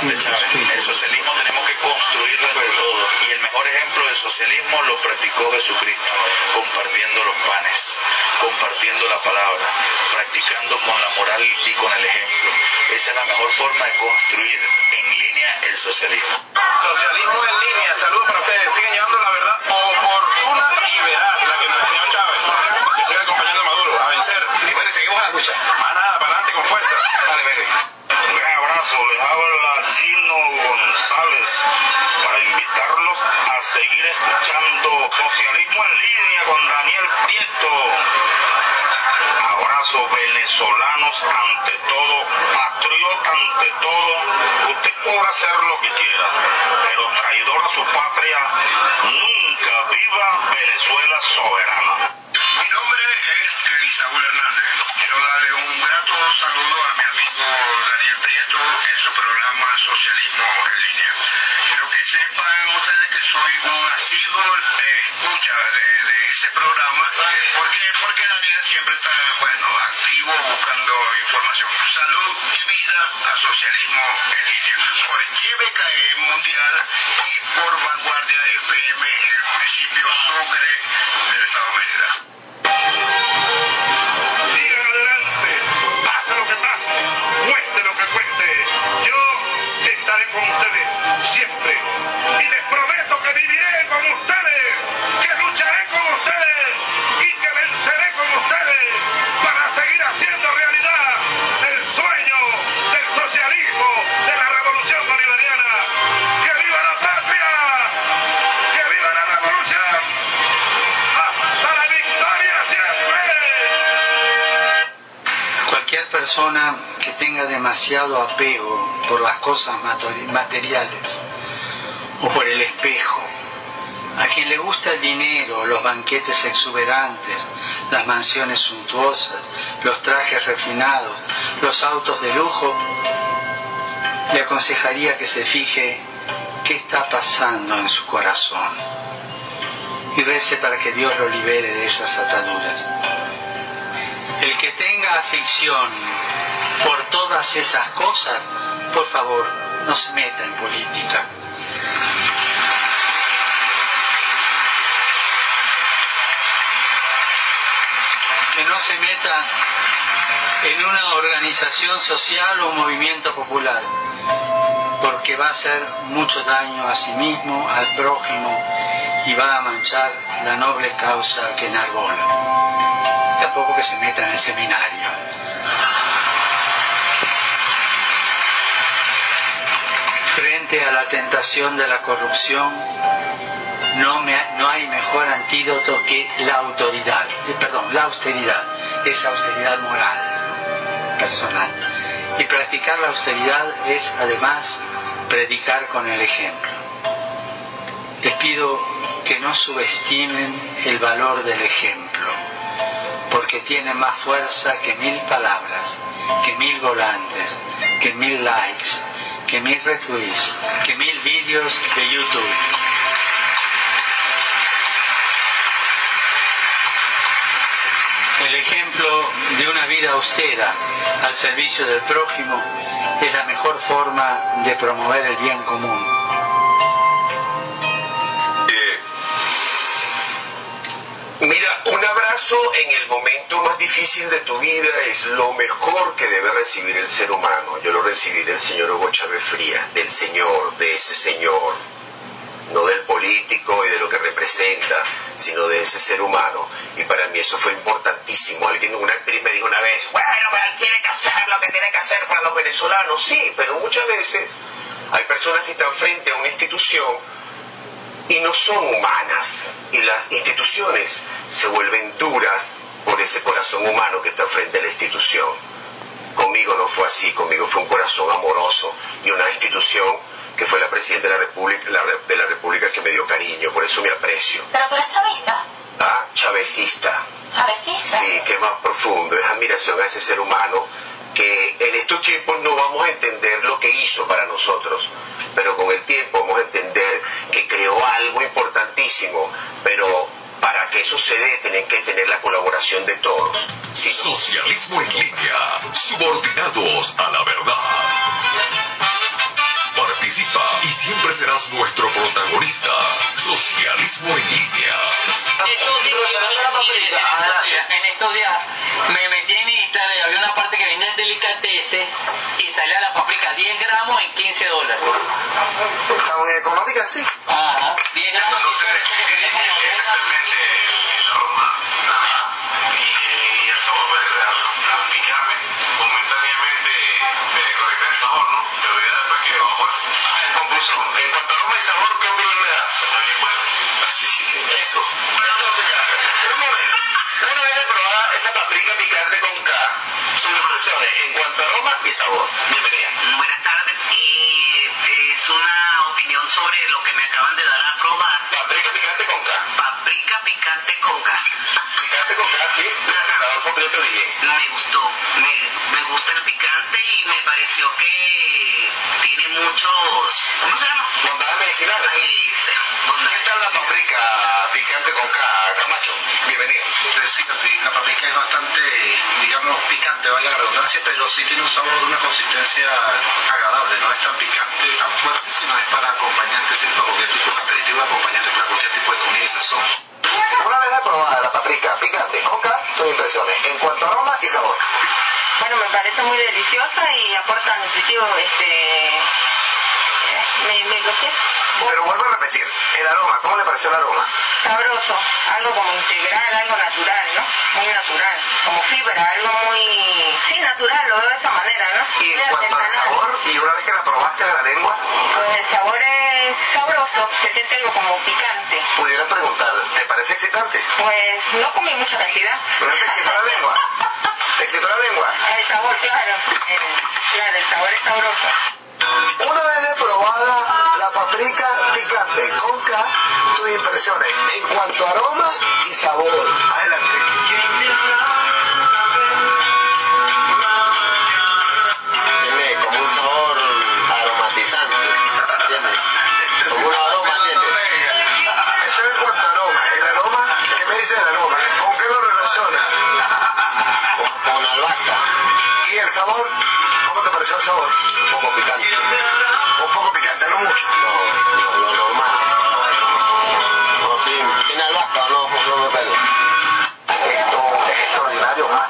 El socialismo tenemos que construirlo entre todos y el mejor ejemplo del socialismo lo practicó Jesucristo, compartiendo los panes, compartiendo la palabra, practicando con la moral y con el ejemplo. Esa es la mejor forma de construir en línea el socialismo. Socialismo en línea, saludos para ustedes. Siguen llevando la verdad oportuna y veraz, la que nos enseñó Chávez. Que siga acompañando a Maduro, a vencer. Y bueno, seguimos a la lucha. Más nada, para adelante con fuerza. Dale, Berry. Abrazo, les habla Gino González para invitarlos a seguir escuchando Socialismo en línea con Daniel Prieto. Abrazo venezolanos ante todo, patriota ante todo. Usted podrá hacer lo que quiera, pero traidor a su patria, nunca viva Venezuela soberana. Mi nombre es Elisaúl Hernández. Quiero darle un grato saludo a mi amigo Daniel Prieto en su programa Socialismo en línea. Quiero que sepan ustedes que soy un asiduo escucha de, de ese programa. porque Porque Daniel siempre está, bueno, activo buscando información. Salud y vida a Socialismo en línea. Por YBKE Mundial y por Vanguardia FM en el municipio Sucre del estado de Mérida. Sigan adelante, pase lo que pase, cueste lo que cueste. Yo estaré con ustedes siempre. Y les prometo que viviré con ustedes, que lucharé con ustedes persona que tenga demasiado apego por las cosas materiales o por el espejo, a quien le gusta el dinero, los banquetes exuberantes, las mansiones suntuosas, los trajes refinados, los autos de lujo, le aconsejaría que se fije qué está pasando en su corazón y rece para que Dios lo libere de esas ataduras. El que tenga afición por todas esas cosas, por favor, no se meta en política. Que no se meta en una organización social o movimiento popular, porque va a hacer mucho daño a sí mismo, al prójimo y va a manchar la noble causa que enarbola tampoco que se meta en el seminario. Frente a la tentación de la corrupción, no, no hay mejor antídoto que la autoridad, eh, perdón, la austeridad, esa austeridad moral, personal. Y practicar la austeridad es además predicar con el ejemplo. Les pido que no subestimen el valor del ejemplo porque tiene más fuerza que mil palabras, que mil volantes, que mil likes, que mil retweets, que mil vídeos de YouTube. El ejemplo de una vida austera al servicio del prójimo es la mejor forma de promover el bien común. Mira, un abrazo en el momento más difícil de tu vida es lo mejor que debe recibir el ser humano. Yo lo recibí del señor Hugo Chávez Frías, del señor, de ese señor, no del político y de lo que representa, sino de ese ser humano. Y para mí eso fue importantísimo. Alguien, una actriz me dijo una vez, bueno, pero tiene que hacer lo que tiene que hacer para los venezolanos. Sí, pero muchas veces hay personas que están frente a una institución y no son humanas. Y las instituciones se vuelven duras por ese corazón humano que está frente a la institución. Conmigo no fue así, conmigo fue un corazón amoroso y una institución que fue la Presidenta de la República, la, de la República que me dio cariño, por eso me aprecio. Pero tú eres chavista. Ah, chavecista. Chavecista. Sí, que es más profundo, es admiración a ese ser humano que en estos tiempos no vamos a entender lo que hizo para nosotros, pero con el tiempo vamos a entender que creó algo importantísimo, pero para que eso se dé tienen que tener la colaboración de todos. Socialismo en línea, subordinados a la verdad. Participa y siempre serás nuestro protagonista. Socialismo en línea. Días, en estos días me metí en Instagram y había una parte que vendía delicatessen y salía la paprika 10 gramos en 15 dólares. ¿Tan económica sí? Ajá, 10 gramos. No sé eh, exactamente el aroma y, el sabor al picarme momentáneamente el sabor, ¿no? Pero en conclusión, sabor, ¿qué opinión me das? También bueno, así, eso. Entonces, ya, un momento. Una vez probada esa paprika picante con K, sus impresiones en cuanto a aroma y sabor. Bienvenida. Buenas tardes y es una opinión sobre lo que me acaban de dar a probar. Paprika picante con K. Paprika picante con gas. Picante con K, sí, Adolfo Prieto. Me gustó, me, me gusta el picante y me pareció que tiene muchos... ¿Cómo se llama? Bondades medicinales. Ay, sí, ¿Qué tal la paprika picante con K, Camacho? Bienvenido. Sí, la paprika es bastante, digamos, picante, vaya la redundancia, pero sí tiene un sabor, una consistencia agradable, no es tan picante, tan fuerte, sino es para acompañantes, sí, para cualquier tipo de aperitivo, de acompañante para cualquier tipo de comida y sazón. Una vez aprobada la paprika picante con K, tus impresiones en cuanto a aroma y sabor. Bueno, me parece muy deliciosa y aporta nutritivo, este... Me, me enloquece. Pero vuelvo a repetir, el aroma, ¿cómo le pareció el aroma? Sabroso, algo como integral, algo natural, ¿no? Muy natural, como fibra, algo muy... Sí, natural, lo veo de esa manera, ¿no? Y en cuanto al sabor, y una vez que la probaste de la lengua, Pues el sabor es sabroso, se siente algo como picante. pudiera preguntar, ¿te parece excitante? Pues no comí mucha cantidad. ¿No te excitó la lengua? ¿Te excitó la lengua? El sabor, claro, el, claro, el sabor es sabroso. Una vez de probada paprika picante con K, tus impresiones en cuanto a aroma y sabor. Adelante. Tiene como un sabor aromatizante, ¿entiendes? Como un aroma, ¿entiendes? Eso en cuanto a aroma. El aroma, ¿qué me dice del aroma? ¿Con qué lo relaciona? Con, con albahaca, ¿Y el sabor? ¿Cómo te pareció el sabor? un poco picante. Un poco picante, no mucho. No, lo normal. No, sí, ¿tiene albahaca no? No me pego.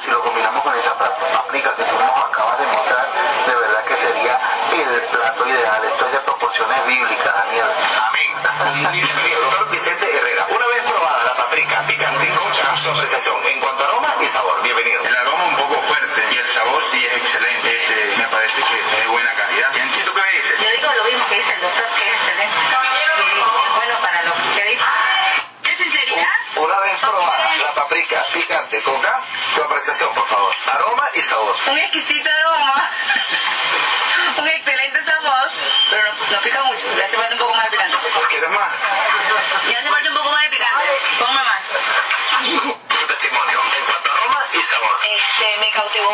Si lo combinamos con esa pa- paprika que tú nos acabas de mostrar, de verdad que sería el plato ideal. Esto es de proporciones bíblicas, Daniel. Amén. Doctor Vicente Herrera, una vez probada la paprika picante con su apreciación en cuanto a aroma y sabor. Bienvenido. El aroma un poco fuerte y el sabor sí es excelente. Este, me parece que es de buena calidad. ¿Y tú qué me dices? Yo digo lo mismo que dice el doctor, que es excelente. Y bueno para lo que dice. ¿Qué sinceridad? Una vez probada la paprika picante con K, tu apreciación, por favor. Aroma y sabor. Un exquisito aroma, un excelente sabor, pero no, no pica mucho, le hace falta un poco más de picante. ¿Quieres más? Le hace falta un poco más de picante, ponme más.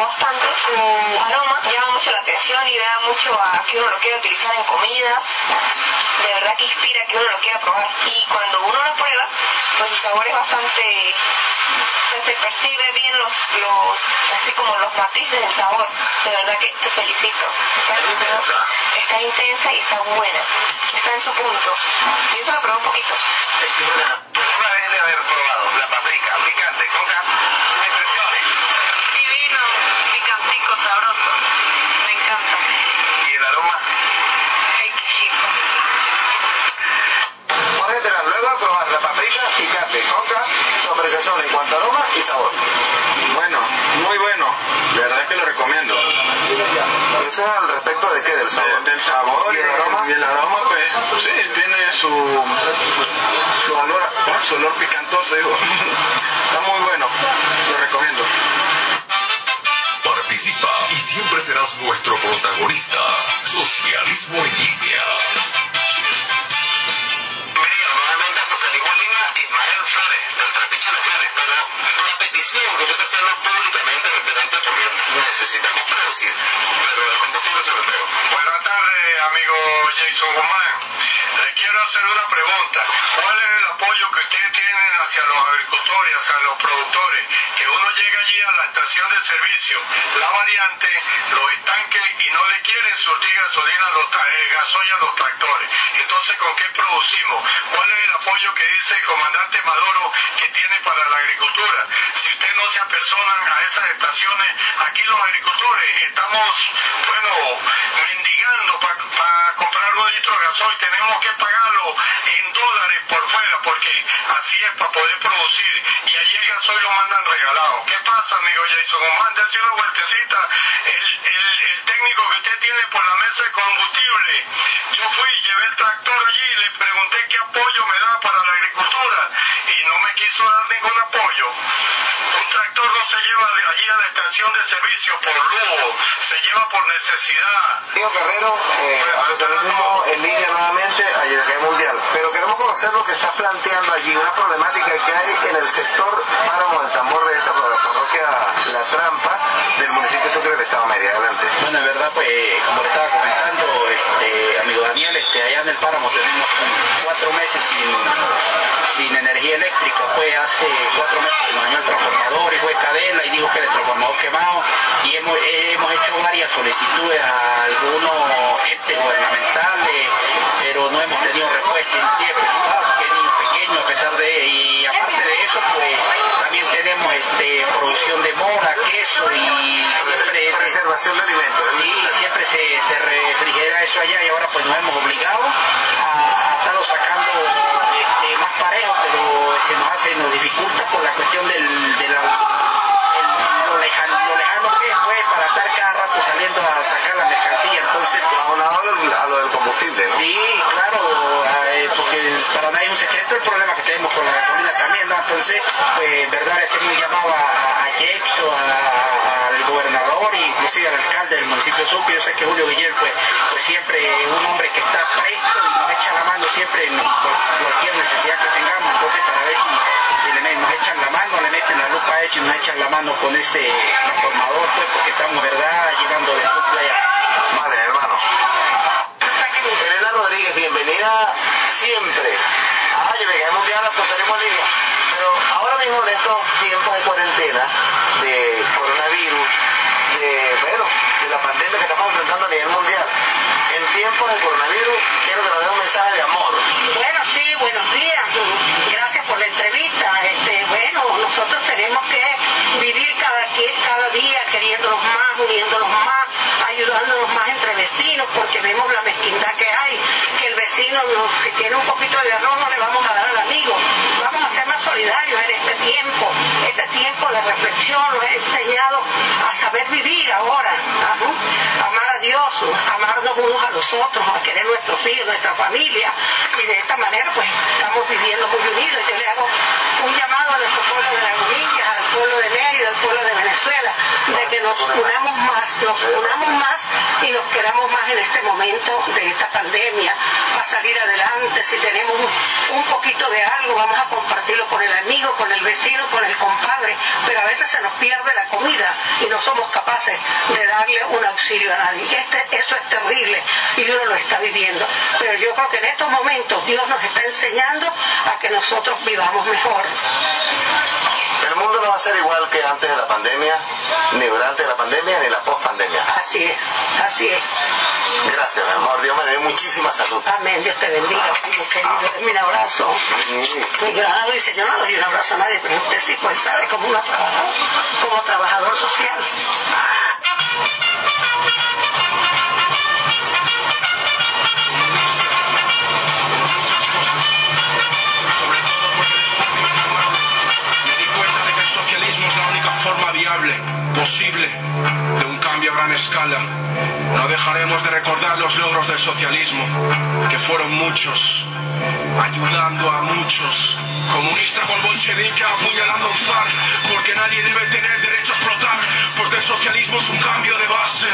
Me cautivó bastante. Su aroma llama mucho la atención y da mucho a que uno lo quiera utilizar en comidas. De verdad que inspira que uno lo quiera probar. Y cuando uno lo prueba, pues su sabor es bastante... o sea, se percibe bien los, los, así como los matices del sabor. De verdad que te felicito. Está, intensa. está intensa y está buena. Está en su punto. Y eso lo probé un poquito. Una vez de haber probado la paprika el aroma. Exquisito. Por general, luego de probar la paprika picante tu apreciación en cuanto a aroma y sabor. Bueno, muy bueno. De verdad que lo recomiendo. ¿Eso es al respecto de qué? Del sabor. De- del sabor y el aroma. Y el aroma, pues, sí, tiene su, su olor, ah, su olor picantoso, digo. Está muy bueno. Lo recomiendo. Participa y siempre serás nuestro protagonista. Socialismo en eh, gasoil a los tractores. Entonces, ¿con qué producimos? ¿Cuál es el apoyo que dice el comandante Maduro que tiene para la agricultura? Si usted no se apersonan a esas estaciones, aquí los agricultores estamos, bueno, mendigando para comprar un litro de gasoil. Tenemos que pagarlo en dólares por fuera, porque así es para poder producir. Y allí el gasoil lo mandan regalado. ¿Qué pasa, amigo Jason? Mándese una vueltecita. El, el, el técnico que usted tiene por la mesa de combustible. Yo fui, llevé el tractor allí y le pregunté qué apoyo me da para la agricultura. Y no me quiso dar ningún apoyo. Un tractor no se lleva de allí a la estación de servicio por lujo, se lleva por necesidad. Río Guerrero, eh, en línea nuevamente a nivel mundial. Pero queremos conocer lo que está planteando allí, una problemática que hay en el sector páramo del tambor de esta parroquia La Trampa del municipio de Sucre del Estado Media. Adelante. Bueno, en verdad, pues, como le estaba comentando, este, amigo Daniel, este, allá en el páramo tenemos cuatro meses sin, sin energía eléctrica. Fue hace cuatro meses que nos dañó el transformador y fue cadena y dijo que el transformador quemado. Y hemos, hemos hecho varias solicitudes a algunos entes gubernamentales, pero no hemos tenido respuesta. Preocupado porque hay niños a pesar de. Y aparte de eso, pues, también tenemos este, producción de mora, queso y siempre. Preservación de alimentos. Sí, siempre se, se refrigera eso allá y ahora pues nos hemos obligado a, a estarlo sacando este, más parejo, pero se nos hace, nos dificulta por la cuestión del, lo, lejano, lo lejano que pues, para estar cada rato saliendo a sacar la mercancía, entonces Aunado a lo del combustible, ¿no? Sí, claro, eh, porque para nadie es un secreto el problema que tenemos con la gasolina también, ¿no? Entonces, pues, verdad, hacemos un llamado a, a Jexo, a- a- al gobernador e inclusive al alcalde del municipio de Sucre. Yo sé que Julio Guillén, pues, pues siempre es un hombre que está presto y nos echa la mano siempre en cual- cualquier necesidad que tengamos. Entonces, para ver si, si le, nos echan la mano, le meten la lupa a ellos y nos echan la mano con ese transformador, pues, porque estamos, ¿verdad?, llevando de allá. Vale, hermano. Elena Rodríguez, bienvenida siempre a Llegué Mundial a en Línea. Pero ahora mismo en estos tiempos de cuarentena, de coronavirus, de, bueno, la pandemia que estamos enfrentando a nivel mundial, en tiempos de coronavirus quiero dé un mensaje de amor. Bueno, sí, buenos días. Gracias por la entrevista. Este, bueno, nosotros tenemos que vivir cada, cada día queriéndonos más, uniéndonos más, ayudándonos más entre vecinos, porque vemos la mezquindad que hay, que el vecino, no- si tiene un poquito de arroz, no le vamos a dar al amigo. Vamos a ser más solidarios en este tiempo, este tiempo de reflexión, nos ha enseñado a saber vivir ahora, amar a Dios, amarnos unos a los otros, a querer nuestros hijos, nuestra familia, y de esta manera pues estamos viviendo muy unidos. Yo le hago un llamado a nuestro pueblo de Lagunillas, al pueblo de Mérida, al pueblo de Venezuela, de que nos unamos más, nos unamos más y nos queramos más en este momento de esta pandemia, para salir adelante. Si tenemos un, un poquito de algo, vamos a compartirlo con el amigo, con el vecino, con el compadre, pero a veces se nos pierde la comida y no somos capaces de darle un auxilio a nadie. Este, eso es terrible y uno lo está viviendo. Pero yo creo que en estos momentos Dios nos está enseñando a que nosotros vivamos mejor. El mundo no va a ser igual que antes de la pandemia, ni durante la pandemia, ni la post-pandemia. Así es, así es. Gracias, mi amor. Dios me dé muchísima salud. Amén, Dios te bendiga, primo querido. Un abrazo. Grande, dice, yo no doy un abrazo a nadie, pero usted sí, pues sabe, como, una como trabajador social. Es posible, de un cambio a gran escala. No dejar dejaremos de recordar los logros del socialismo, que fueron muchos, ayudando a muchos. Comunista con bolchevique apuñalando un zar, porque nadie debe tener derecho a explotar, porque el socialismo es un cambio de base,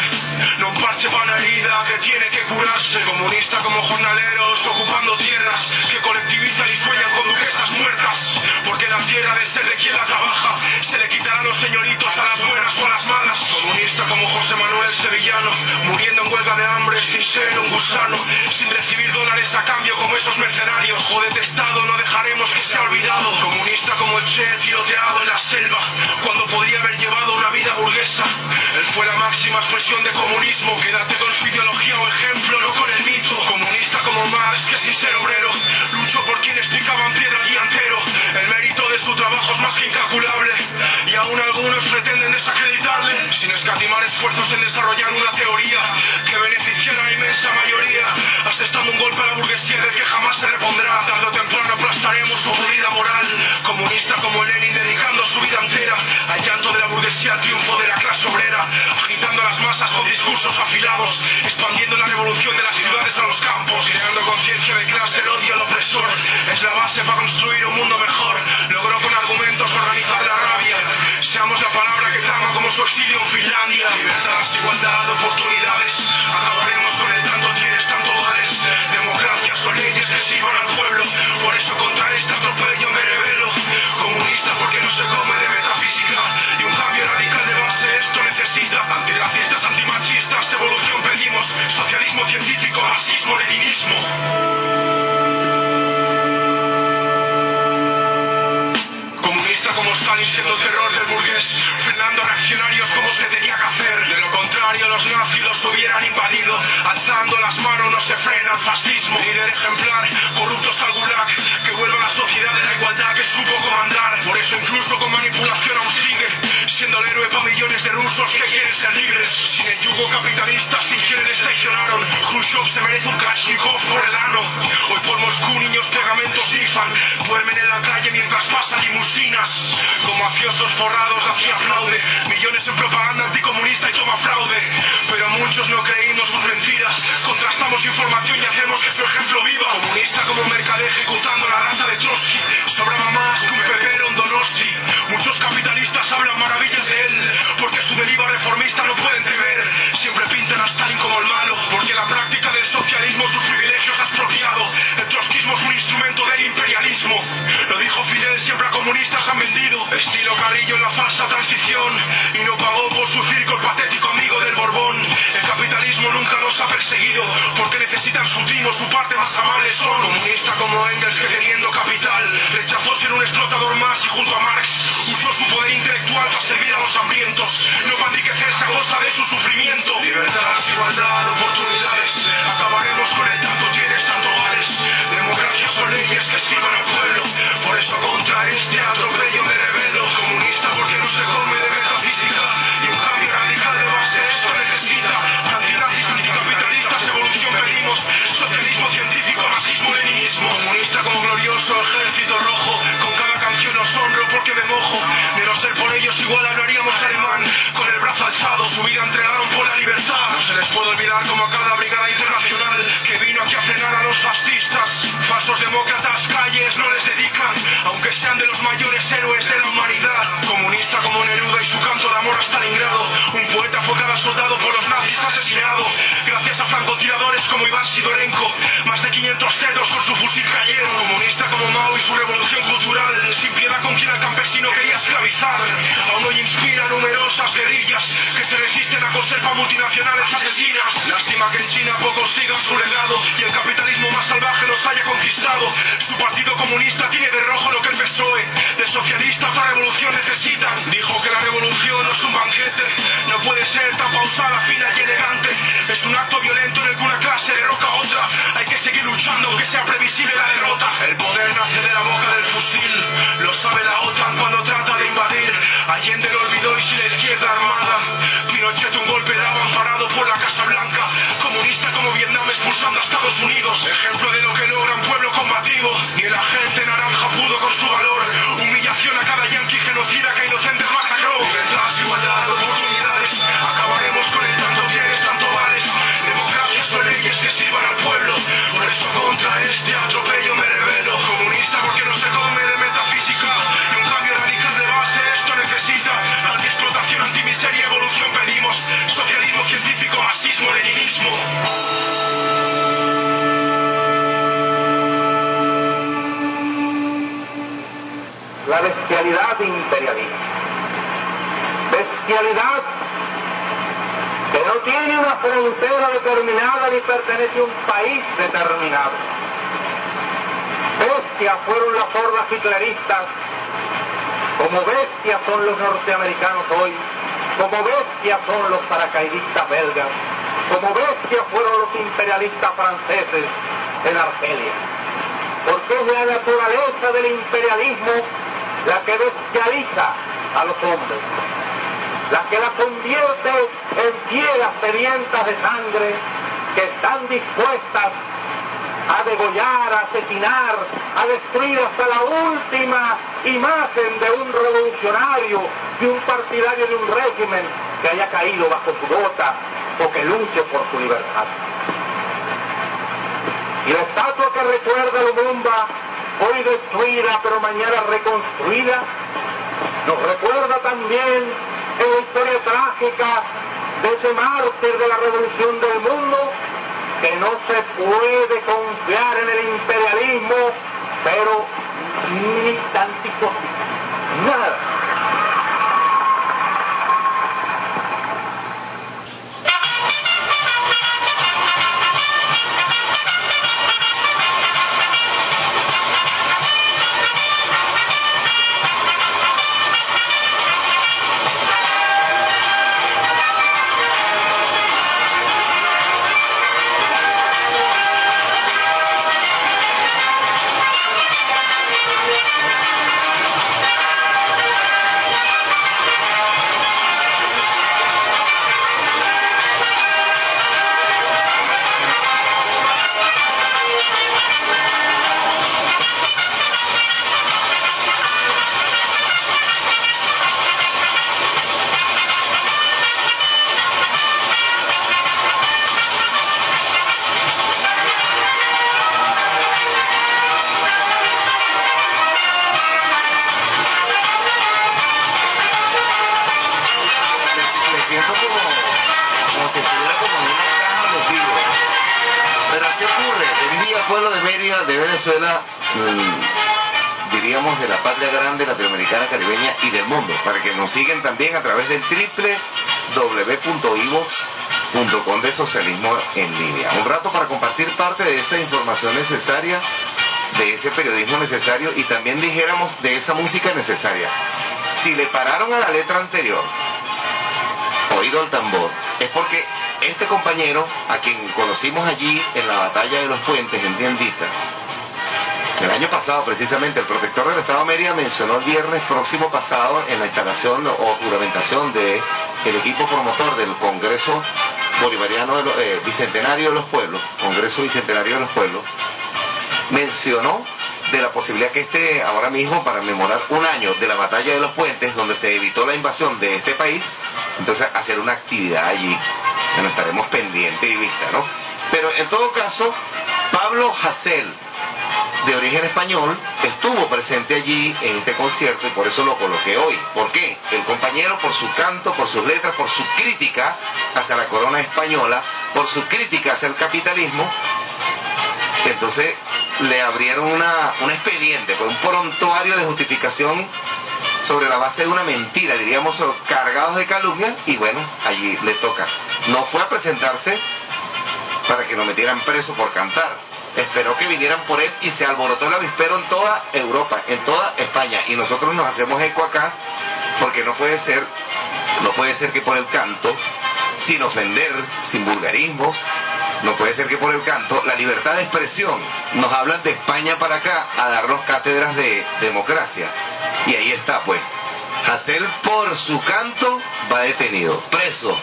no un parche para una herida que tiene que curarse. Comunista como jornaleros ocupando tierras que colectivizan y sueñan con duquesas muertas, porque la tierra de ser de quien la trabaja se le quitará a los señoritos a las buenas las malas. Comunista como José Manuel Sevillano, muriendo en huelga de hambre sin ser un gusano, sin recibir dólares a cambio como esos mercenarios. O detestado no dejaremos que sea olvidado. Comunista como el Che tiroteado en la selva, cuando podría haber llevado una vida burguesa. Él fue la máxima expresión de comunismo. Quédate con su ideología o ejemplo, no con el mito. Comunista como Marx, que sin ser obrero, luchó por quienes picaban piedra día entero. El mérito de su trabajo es más que incalculable. Y aún algunos pretenden sin escatimar esfuerzos en desarrollar una teoría que beneficiara a la inmensa mayoría, asestando un golpe a la burguesía del que jamás se repondrá. Tarde o temprano aplastaremos su aburrida moral. Comunista como Lenin, dedicando su vida entera al llanto de la burguesía, al triunfo de la clase obrera, agitando a las masas con discursos afilados, expandiendo la revolución de las ciudades a los campos, creando conciencia de clase, el odio al opresor. Es la base para construir un mundo mejor. Logró con argumentos organizar la rabia. Seamos la palabra que clama como su exilio en Finlandia. Libertad, igualdad, oportunidades. Acabaremos con el tanto tienes, tanto vales. Democracia son leyes que sirvan al pueblo. Por eso contra este atropello me revelo. Comunista porque no se come de metafísica. Y un cambio radical de base esto necesita. Antirracistas, antimachistas, evolución pedimos. Socialismo científico, marxismo, leninismo. Comunista como Stalin siendo terror del frenando a reaccionarios como se tenía que hacer. De lo contrario, los nazis los hubieran invadido. Alzando las manos no se frena el fascismo. Líder ejemplar, corruptos al gulag, que vuelva a la sociedad de la igualdad que supo comandar. Por eso incluso con manipulación aún sigue, siendo el héroe para millones de rusos que quieren ser libres. Sin el yugo capitalista, sin quienes traicionaron, Khrushchev se merece un Kalashnikov por el ano. Hoy por Moscú niños pegamentos nifan, duermen en la calle mientras pasan limusinas. Como mafiosos forrados hacía millones en propaganda anticomunista y toma fraude. Pero muchos no creímos sus mentiras, contrastamos información y hacemos que su ejemplo viva. Comunista como Mercader ejecutando la raza de Trotsky, sobraba más que un pepero en Donosti. Muchos capitalistas hablan maravillas de él, porque su deriva reformista no pueden temer. Siempre pintan a Stalin como el malo, porque la práctica del socialismo sus su parte más amable son. Comunista como Engels que teniendo capital, rechazó ser un explotador más y junto a Marx usó su poder intelectual para servir a los hambrientos, no para enriquecerse a costa de su sufrimiento. Libertad, igualdad, oportunidades, acabaremos con el tanto tienes, tanto vales. Democracia son leyes que sirvan al pueblo, por eso contra este atropello porque me mojo. De no ser por ellos igual hablaríamos alemán, con el brazo alzado, su vida entregaron por la libertad. No se les puede olvidar como a cada brigada internacional que vino aquí a frenar a los fascistas. Falsos demócratas, calles no les dedican, aunque sean de los mayores héroes de la humanidad. Comunista como Neruda y su canto de amor a Stalingrado, un poeta fue cada soldado por los nazis asesinado. Gracias a francotiradores como Iván Sidorenko, más de 500 cerdos con su fusil cayeron. Comunista como Mao y su revolución cultural, sin piedad con quien campesino quería esclavizar. Aún hoy inspira numerosas guerrillas que se resisten a conservar multinacionales asesinas. Lástima que en China pocos sigan su legado y el capitalismo más salvaje los haya conquistado. Su partido comunista tiene de rojo lo que el PSOE. De socialista otra revolución necesita. Dijo que la revolución no es un banquete, no puede ser tan pausada, fina y elegante. Es un acto violento en el que una clase derroca a otra. Hay que seguir luchando aunque sea previsible la derrota. El poder nace de la boca del fusil, lo sabe la Cuando trata de invadir. Allende lo olvidó y si la izquierda armada. Pinochet un golpe daba amparado por la Casa Blanca. Comunista como Vietnam expulsando a Estados Unidos. Ejemplo de lo que logra un pueblo combativo. Ni el agente naranja pudo con su valor. Humillación a cada yanqui genocida que inocentes bestialidad imperialista. Bestialidad que no tiene una frontera determinada ni pertenece a un país determinado. Bestias fueron las hordas hitleristas, como bestias son los norteamericanos hoy, como bestias son los paracaidistas belgas, como bestias fueron los imperialistas franceses en Argelia. Porque es la naturaleza del imperialismo la que bestializa a los hombres, la que la convierte en fieras sedientas de sangre que están dispuestas a degollar, a asesinar, a destruir hasta la última imagen de un revolucionario, de un partidario de un régimen que haya caído bajo su bota o que luche por su libertad. Y la estatua que recuerda a Lumumba, hoy destruida pero mañana reconstruida, nos recuerda también en la historia trágica de ese mártir de la revolución del mundo, que no se puede confiar en el imperialismo, pero ni tantico, nada. Nos sigan también a través del www.ivox.com de socialismo en línea. Un rato para compartir parte de esa información necesaria, de ese periodismo necesario y también dijéramos de esa música necesaria. Si le pararon a la letra anterior, oído al tambor, es porque este compañero, a quien conocimos allí en la batalla de los puentes en Tienditas, el año pasado precisamente el protector del Estado de mencionó el viernes próximo pasado en la instalación o juramentación de el equipo promotor del Congreso Bolivariano de los- eh, Bicentenario de los Pueblos, Congreso Bicentenario de los Pueblos, mencionó de la posibilidad que este ahora mismo para memorar un año de la batalla de los puentes donde se evitó la invasión de este país, entonces hacer una actividad allí. Bueno, estaremos pendientes y vista, ¿no? Pero en todo caso, Pablo Hassel, de origen español, estuvo presente allí en este concierto y por eso lo coloqué hoy. ¿Por qué? El compañero por su canto, por sus letras, por su crítica hacia la corona española, por su crítica hacia el capitalismo, entonces le abrieron una, un expediente, un prontuario de justificación sobre la base de una mentira, diríamos, cargados de calumnia, y bueno, allí le toca. No fue a presentarse para que lo metieran preso por cantar. Esperó que vinieran por él y se alborotó el avispero en toda Europa, en toda España. Y nosotros nos hacemos eco acá porque no puede ser, no puede ser que por el canto, sin ofender, sin vulgarismos, no puede ser que por el canto, la libertad de expresión, nos hablan de España para acá a darnos cátedras de democracia. Y ahí está, pues. Hacer por su canto va detenido, preso.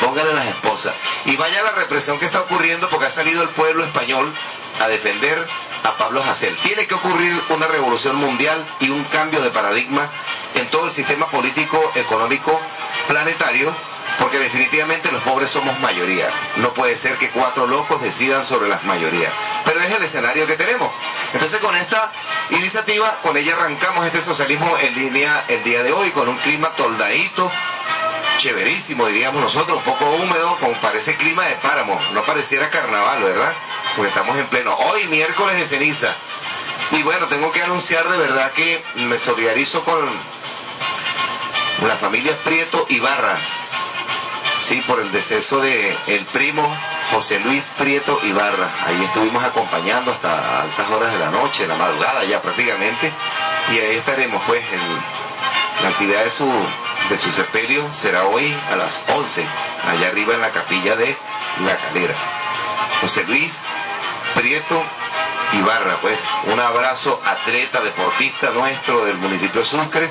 Póngale las esposas. Y vaya la represión que está ocurriendo porque ha salido el pueblo español a defender a Pablo Hasél. Tiene que ocurrir una revolución mundial y un cambio de paradigma en todo el sistema político, económico, planetario, porque definitivamente los pobres somos mayoría. No puede ser que cuatro locos decidan sobre las mayorías. Pero es el escenario que tenemos. Entonces con esta iniciativa, con ella arrancamos este socialismo en línea el día de hoy, con un clima toldadito, chéverísimo, diríamos nosotros, un poco húmedo, como parece clima de páramo, no pareciera carnaval, ¿verdad? Porque estamos en pleno. Hoy, miércoles de ceniza, Y bueno, tengo que anunciar de verdad que me solidarizo con la familia Prieto y Barras, sí, por el deceso de el primo José Luis Prieto Ibarra. Ahí estuvimos acompañando hasta altas horas de la noche, la madrugada ya prácticamente, y ahí estaremos pues en la actividad de su de su sepelio será hoy a las 11, allá arriba en la capilla de La Calera. José Luis Prieto Ibarra, pues. Un abrazo atleta, deportista nuestro del municipio de Sucre,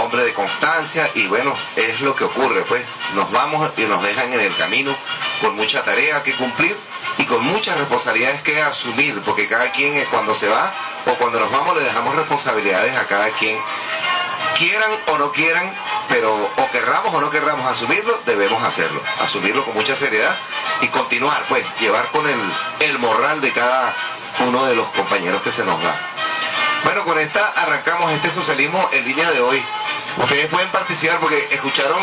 hombre de constancia y bueno, es lo que ocurre, pues. Nos vamos y nos dejan en el camino con mucha tarea que cumplir y con muchas responsabilidades que asumir, porque cada quien cuando se va o cuando nos vamos le dejamos responsabilidades a cada quien quieran o no quieran, pero o querramos o no querramos asumirlo, debemos hacerlo, asumirlo con mucha seriedad y continuar, pues, llevar con el, el morral de cada uno de los compañeros que se nos va. Bueno, con esta arrancamos este socialismo en línea de hoy. Ustedes pueden participar porque escucharon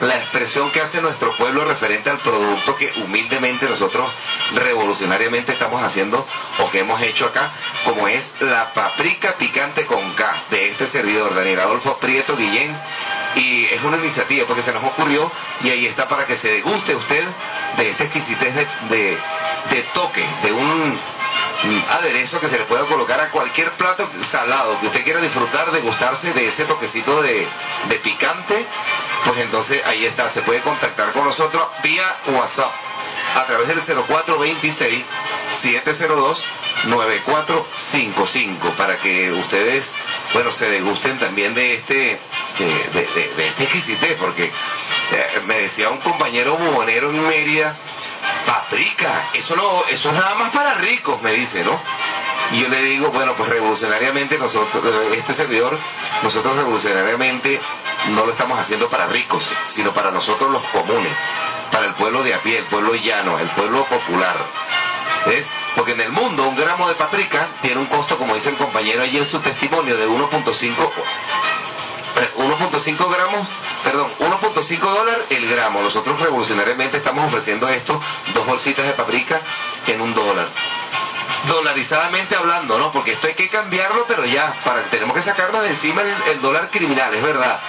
la expresión que hace nuestro pueblo referente al producto que humildemente nosotros revolucionariamente estamos haciendo o que hemos hecho acá, como es la paprika picante con K de este servidor, Daniel Adolfo Prieto Guillén. Y es una iniciativa porque se nos ocurrió y ahí está para que se deguste usted de esta exquisitez de, de, de toque, de un aderezo que se le pueda colocar a cualquier plato salado que usted quiera disfrutar, degustarse de ese toquecito de, de picante, pues entonces ahí está, se puede contactar con nosotros vía WhatsApp a través del 0426-702-9455 para que ustedes, bueno, se degusten también de este, de, de, este exquisitez, porque eh, me decía un compañero bubonero en Mérida, paprika, eso no, eso es nada más para ricos, me dice, ¿no? Y yo le digo, bueno, pues revolucionariamente nosotros, este servidor, nosotros revolucionariamente no lo estamos haciendo para ricos, sino para nosotros los comunes, para el pueblo de a pie, el pueblo llano, el pueblo popular. ¿Ves? Porque en el mundo un gramo de paprika tiene un costo, como dice el compañero allí en su testimonio, de 1.5 1.5 gramos, perdón, 1.5 dólares el gramo. Nosotros revolucionariamente estamos ofreciendo esto, dos bolsitas de paprika en un dólar. Dolarizadamente hablando, ¿no? Porque esto hay que cambiarlo, pero ya, para tenemos que sacarnos de encima el, dólar criminal, es verdad.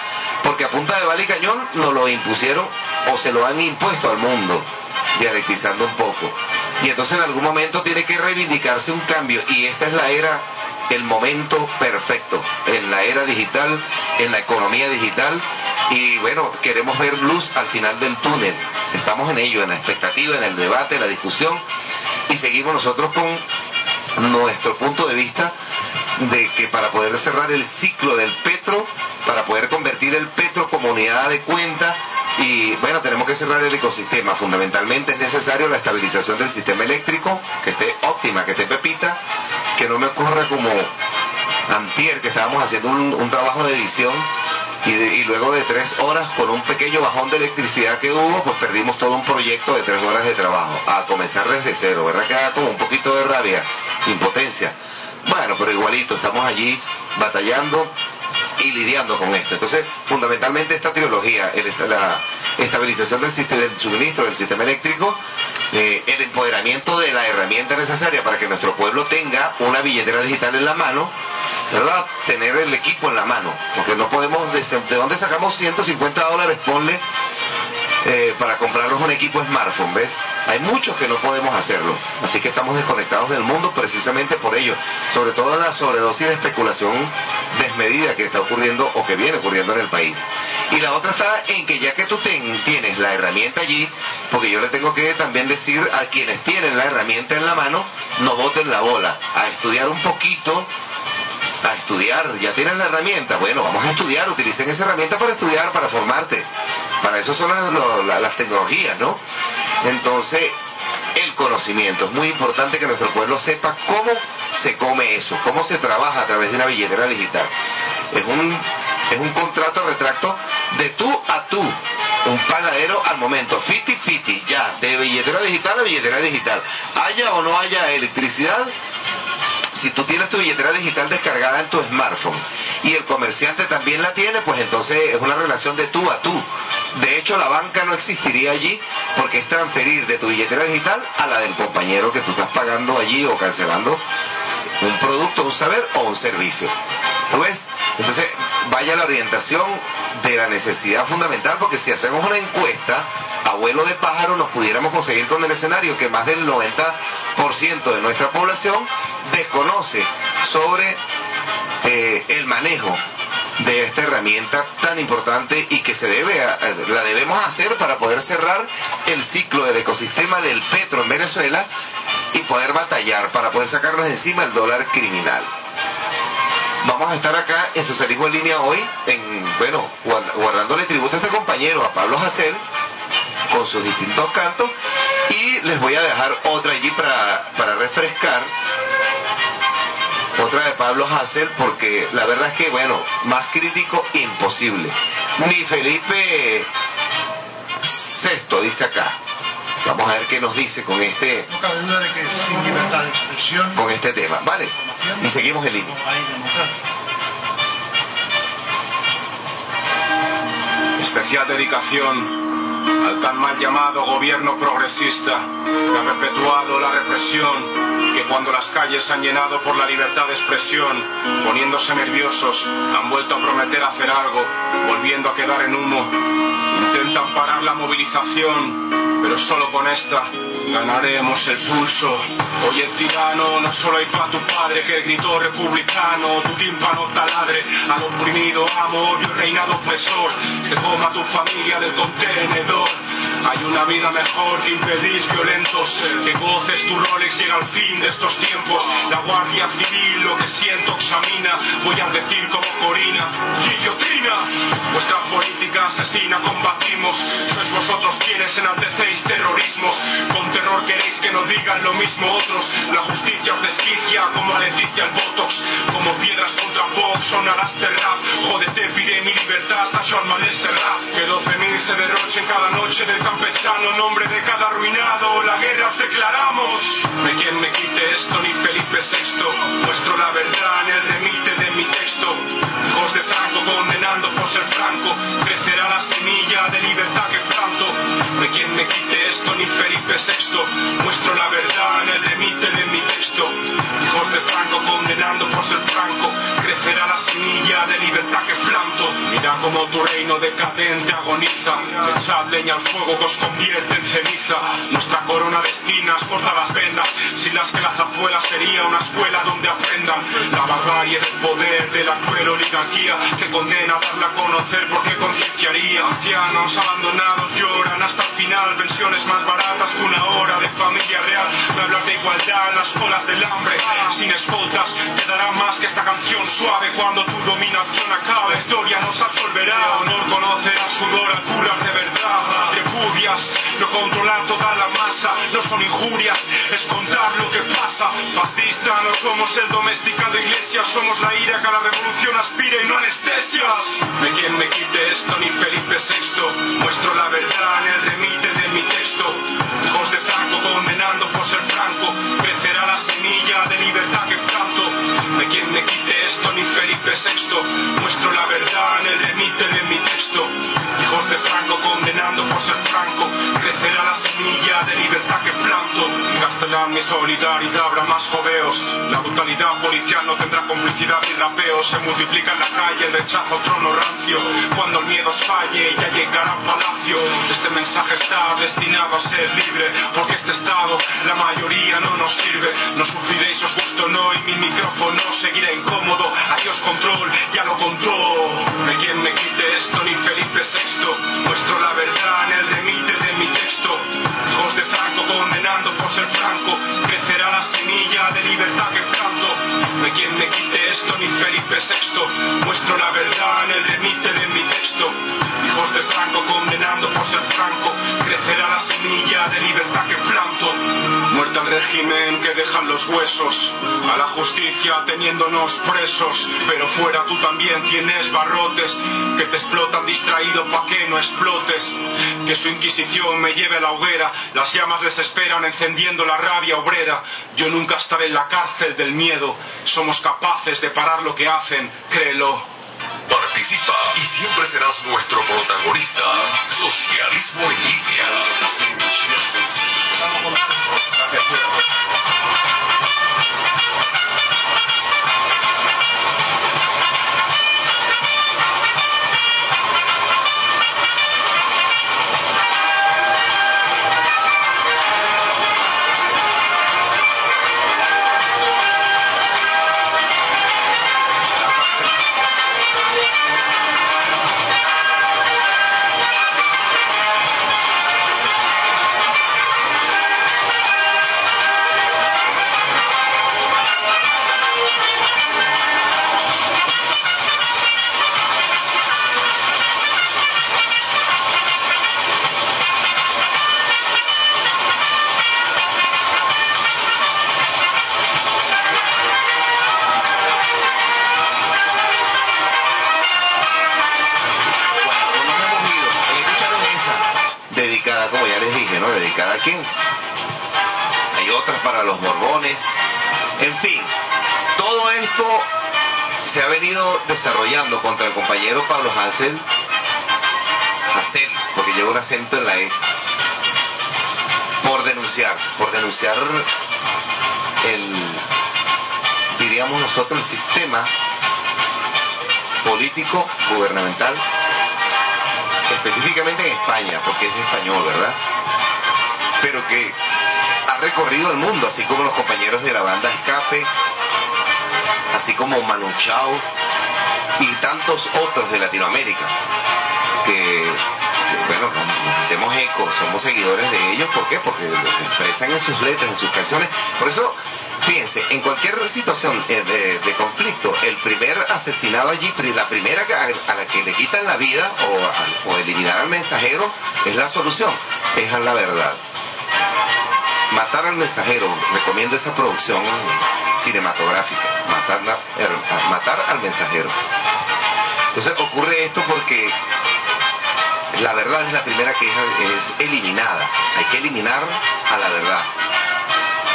Porque a punta de bala y cañón nos lo impusieron o se lo han impuesto al mundo, dialectizando un poco. Y entonces en algún momento tiene que reivindicarse un cambio. Y esta es la era el momento perfecto en la era digital, en la economía digital y bueno, queremos ver luz al final del túnel. Estamos en ello, en la expectativa, en el debate, en la discusión y seguimos nosotros con nuestro punto de vista de que para poder cerrar el ciclo del petro, para poder convertir el petro como unidad de cuenta y bueno, tenemos que cerrar el ecosistema. Fundamentalmente es necesario la estabilización del sistema eléctrico, que esté óptima, que esté pepita, que no me ocurra como antier, que estábamos haciendo un, trabajo de edición y, de, y, luego de tres horas con un pequeño bajón de electricidad que hubo, pues perdimos todo un proyecto de tres horas de trabajo, a comenzar desde cero, ¿verdad? Que da como un poquito de rabia, impotencia. Bueno, pero igualito, estamos allí batallando y lidiando con esto. Entonces, fundamentalmente esta trilogía, el, la estabilización del, del suministro del sistema eléctrico, eh, el empoderamiento de la herramienta necesaria para que nuestro pueblo tenga una billetera digital en la mano, ¿verdad? Tener el equipo en la mano, porque no podemos, ¿de, de dónde sacamos 150 dólares? Ponle eh, para comprarnos un equipo smartphone, ¿ves? Hay muchos que no podemos hacerlo, así que estamos desconectados del mundo precisamente por ello, sobre todo la sobredosis de especulación desmedida que está ocurriendo o que viene ocurriendo en el país. Y la otra está en que ya que tú ten, tienes la herramienta allí, porque yo le tengo que también decir a quienes tienen la herramienta en la mano, no boten la bola, a estudiar un poquito a estudiar, ya tienen la herramienta, bueno, vamos a estudiar, utilicen esa herramienta para estudiar, para formarte, para eso son las, las, las tecnologías, ¿no? Entonces, el conocimiento, es muy importante que nuestro pueblo sepa cómo se come eso, cómo se trabaja a través de una billetera digital. Es un, es un contrato retracto de tú a tú, un pagadero al momento, fiti fiti, ya, de billetera digital a billetera digital. Haya o no haya electricidad, si tú tienes tu billetera digital descargada en tu smartphone y el comerciante también la tiene, pues entonces es una relación de tú a tú. De hecho, la banca no existiría allí porque es transferir de tu billetera digital a la del compañero que tú estás pagando allí o cancelando un producto, un saber o un servicio. Entonces, vaya la orientación de la necesidad fundamental, porque si hacemos una encuesta, abuelo de pájaro, nos pudiéramos conseguir con el escenario que más del 90% de nuestra población desconoce sobre eh, el manejo de esta herramienta tan importante y que se debe la debemos hacer para poder cerrar el ciclo del ecosistema del petro en Venezuela y poder batallar para poder sacarnos encima el dólar criminal. Vamos a estar acá en Socialismo en Línea hoy, en, bueno, guardándole tributo a este compañero, a Pablo Jacel, con sus distintos cantos, y les voy a dejar otra allí para, para refrescar otra de Pablo Hassel, porque la verdad es que, bueno, más crítico imposible. Ni Felipe VI dice acá. Vamos a ver qué nos dice con este. No cabe duda de que sin libertad de expresión. Con este tema, ¿vale? Y seguimos en línea. Especial dedicación al tan mal llamado gobierno progresista que ha perpetuado la represión, que cuando las calles han llenado por la libertad de expresión, poniéndose nerviosos, han vuelto a prometer hacer algo, volviendo a quedar en humo. Intentan parar la movilización, pero solo con esta ganaremos el pulso. Hoy el tirano no solo hay para tu padre que gritó republicano, tu tímpano taladre, al oprimido amo, odio reinado opresor, te coma tu familia del contenedor. Lord Hay una vida mejor que impedís violentos, que goces tu Rolex llega al fin de estos tiempos. La Guardia Civil lo que siento examina, voy a decir como Corina, guillotina. Vuestra política asesina combatimos, sois vosotros quienes enaltecéis terrorismo. Con terror queréis que no digan lo mismo otros. La justicia os desquicia como a Leticia el Botox, como piedras contra Vox sonarás de rap. Jódete, pide mi libertad hasta Sean Manel Serrat. Que 12.000 se derrochen cada noche del campechano, nombre de cada arruinado, la guerra os declaramos. De quien me quite esto, ni Felipe VI, muestro la verdad en el remite de mi texto. Hijos de Franco condenando por ser franco, crecerá la semilla de libertad que planto. De quien me quite esto, ni Felipe VI, muestro la verdad en el remite de mi texto. Hijos de Franco condenando por ser franco, crecerá la semilla de libertad que. Mira como tu reino decadente agoniza, echad leña al fuego que os convierte en ceniza. Nuestra corona de espinas corta las vendas, sin las que la zazuela sería una escuela donde aprendan la barbarie del poder de la cruel oligarquía que condena a darla a conocer porque concienciaría. Ancianos abandonados lloran hasta el final, pensiones más baratas que una hora de familia real. Me hablar de igualdad en las colas del hambre, sin escoltas, te dará más que esta canción suave cuando tu dominación acabe. Historia nos absolverá, honor conocerá sudor a curas de verdad. Repudias, no controlar toda la masa, no son injurias, es contar lo que pasa. Fascista, no somos el domesticado iglesia, somos la ira que a la revolución aspira y no anestesias. De quien me quite esto, ni Felipe VI, muestro la verdad en el remite de mi texto. Hijos de Franco condenando por ser franco, crecerá la semilla de libertad que planto. De quien me quite esto, ni Felipe VI, muestro la verdad en el remite de mi texto. Franco condenando por ser franco, crecerá la semilla de libertad que planto. Encarcelan mi solidaridad, habrá más jodeos. La brutalidad policial no tendrá complicidad y rapeos. Se multiplica en la calle el rechazo trono rancio. Cuando el miedo falle, ya llegará al palacio. Este mensaje está destinado a ser libre, porque este estado, la mayoría no nos sirve. No sufriréis, os gusto no, y mi micrófono seguirá incómodo. Adiós control, ya lo contó. De quien me quite esto, ni Felipe VI. Muestro la verdad en el remite de mi texto. Hijos de Franco condenando por ser franco. Crecerá la semilla de libertad que planto. De quien me quite esto, ni Felipe VI. Muestro la verdad en el remite de mi texto. Hijos de Franco condenando por ser franco. Crecerá la semilla de libertad que planto. Muerte al régimen que dejan los huesos. A la justicia teniéndonos presos. Pero fuera tú también tienes barrotes que te explotan distraído pa' que no explotes. Que su inquisición me lleve a la hoguera. Las llamas les esperan encendiendo la rabia obrera. Yo nunca estaré en la cárcel del miedo. Somos capaces de parar lo que hacen, créelo. Participa y siempre serás nuestro protagonista. Socialismo en línea. Político, gubernamental específicamente en España, porque es español, ¿verdad? Pero que ha recorrido el mundo, así como los compañeros de la banda Escape, así como Manu Chao y tantos otros de Latinoamérica, que, bueno, hacemos eco, somos seguidores de ellos, ¿por qué? Porque lo expresan en sus letras, en sus canciones. Por eso Fíjense, en cualquier situación eh, de, de, conflicto, el primer asesinado allí, la primera a, la que le quitan la vida o, o, eliminar al mensajero es la solución, es la verdad. Matar al mensajero, recomiendo esa producción cinematográfica, matar, matar al mensajero. Entonces ocurre esto porque la verdad es la primera que es eliminada, hay que eliminar a la verdad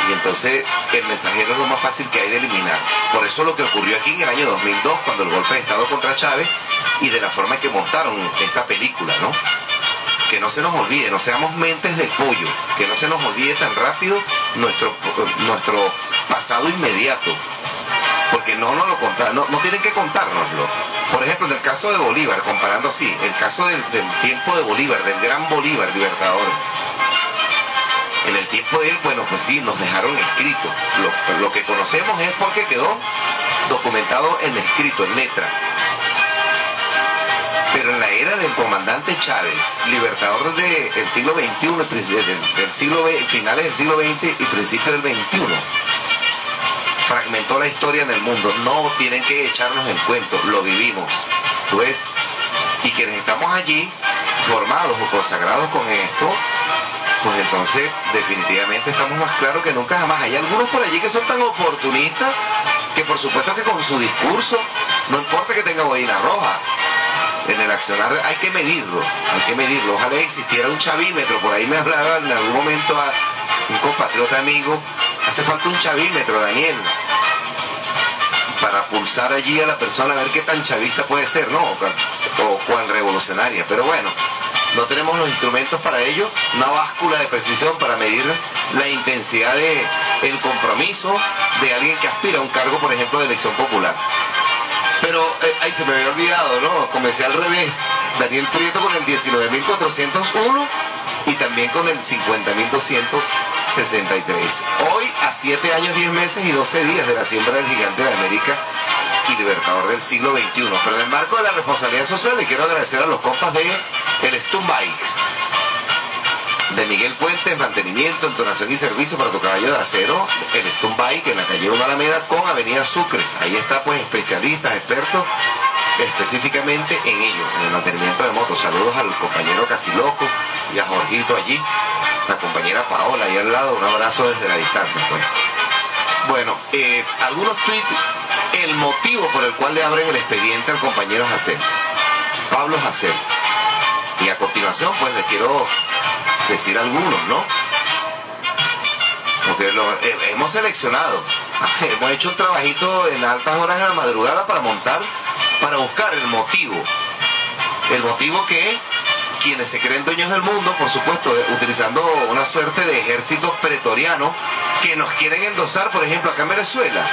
y entonces el mensajero es lo más fácil que hay de eliminar. Por eso lo que ocurrió aquí en el año 2002, cuando el golpe de Estado contra Chávez, y de la forma en que montaron esta película, ¿no? Que no se nos olvide, no seamos mentes de pollo, que no se nos olvide tan rápido nuestro, nuestro pasado inmediato, porque no nos lo contaron, no, tienen que contárnoslo. Por ejemplo, en el caso de Bolívar, comparando así, el caso del, tiempo de Bolívar, del gran Bolívar libertador, en el tiempo de él, bueno, pues sí, nos dejaron escrito. Lo, que conocemos es porque quedó documentado en escrito, en letra. Pero en la era del comandante Chávez, libertador del siglo XXI, del, siglo, finales del siglo XX y principios del XXI, fragmentó la historia en el mundo. No tienen que echarnos el cuento, lo vivimos. ¿Tú ves? Y quienes estamos allí, formados o consagrados con esto, pues entonces definitivamente estamos más claros que nunca jamás. Hay algunos por allí que son tan oportunistas que por supuesto que con su discurso, no importa que tenga boina roja, en el accionar hay que medirlo, hay que medirlo. Ojalá existiera un chavímetro, por ahí me hablaba en algún momento a un compatriota amigo, hace falta un chavímetro, Daniel, para pulsar allí a la persona a ver qué tan chavista puede ser, ¿no? O, cuán revolucionaria. Pero bueno, no tenemos los instrumentos para ello, una báscula de precisión para medir la intensidad de compromiso de alguien que aspira a un cargo, por ejemplo, de elección popular. Pero eh, ahí se me había olvidado, ¿no? Comencé al revés. Daniel Prieto con el 19.401 y también con el 50.263. Hoy, a 7 años, 10 meses y 12 días de la siembra del gigante de América y libertador del siglo XXI. Pero en el marco de la responsabilidad social le quiero agradecer a los compas de el Bike de Miguel Puente, mantenimiento, entonación y servicio para tu caballo de acero, el Bike en la calle Una Alameda con Avenida Sucre. Ahí está pues especialistas, expertos específicamente en ello, en el mantenimiento de motos. Saludos al compañero Casiloco y a Jorgito allí, la compañera Paola ahí al lado, un abrazo desde la distancia pues. Bueno, eh, algunos tweets, el motivo por el cual le abren el expediente al compañero Jacel, Pablo Jacel. Y a continuación, pues les quiero decir algunos, ¿no? Porque eh, hemos seleccionado, hemos hecho un trabajito en altas horas de la madrugada para montar para buscar el motivo. El motivo que quienes se creen dueños del mundo, por supuesto, utilizando una suerte de ejército pretoriano que nos quieren endosar, por ejemplo, acá en Venezuela,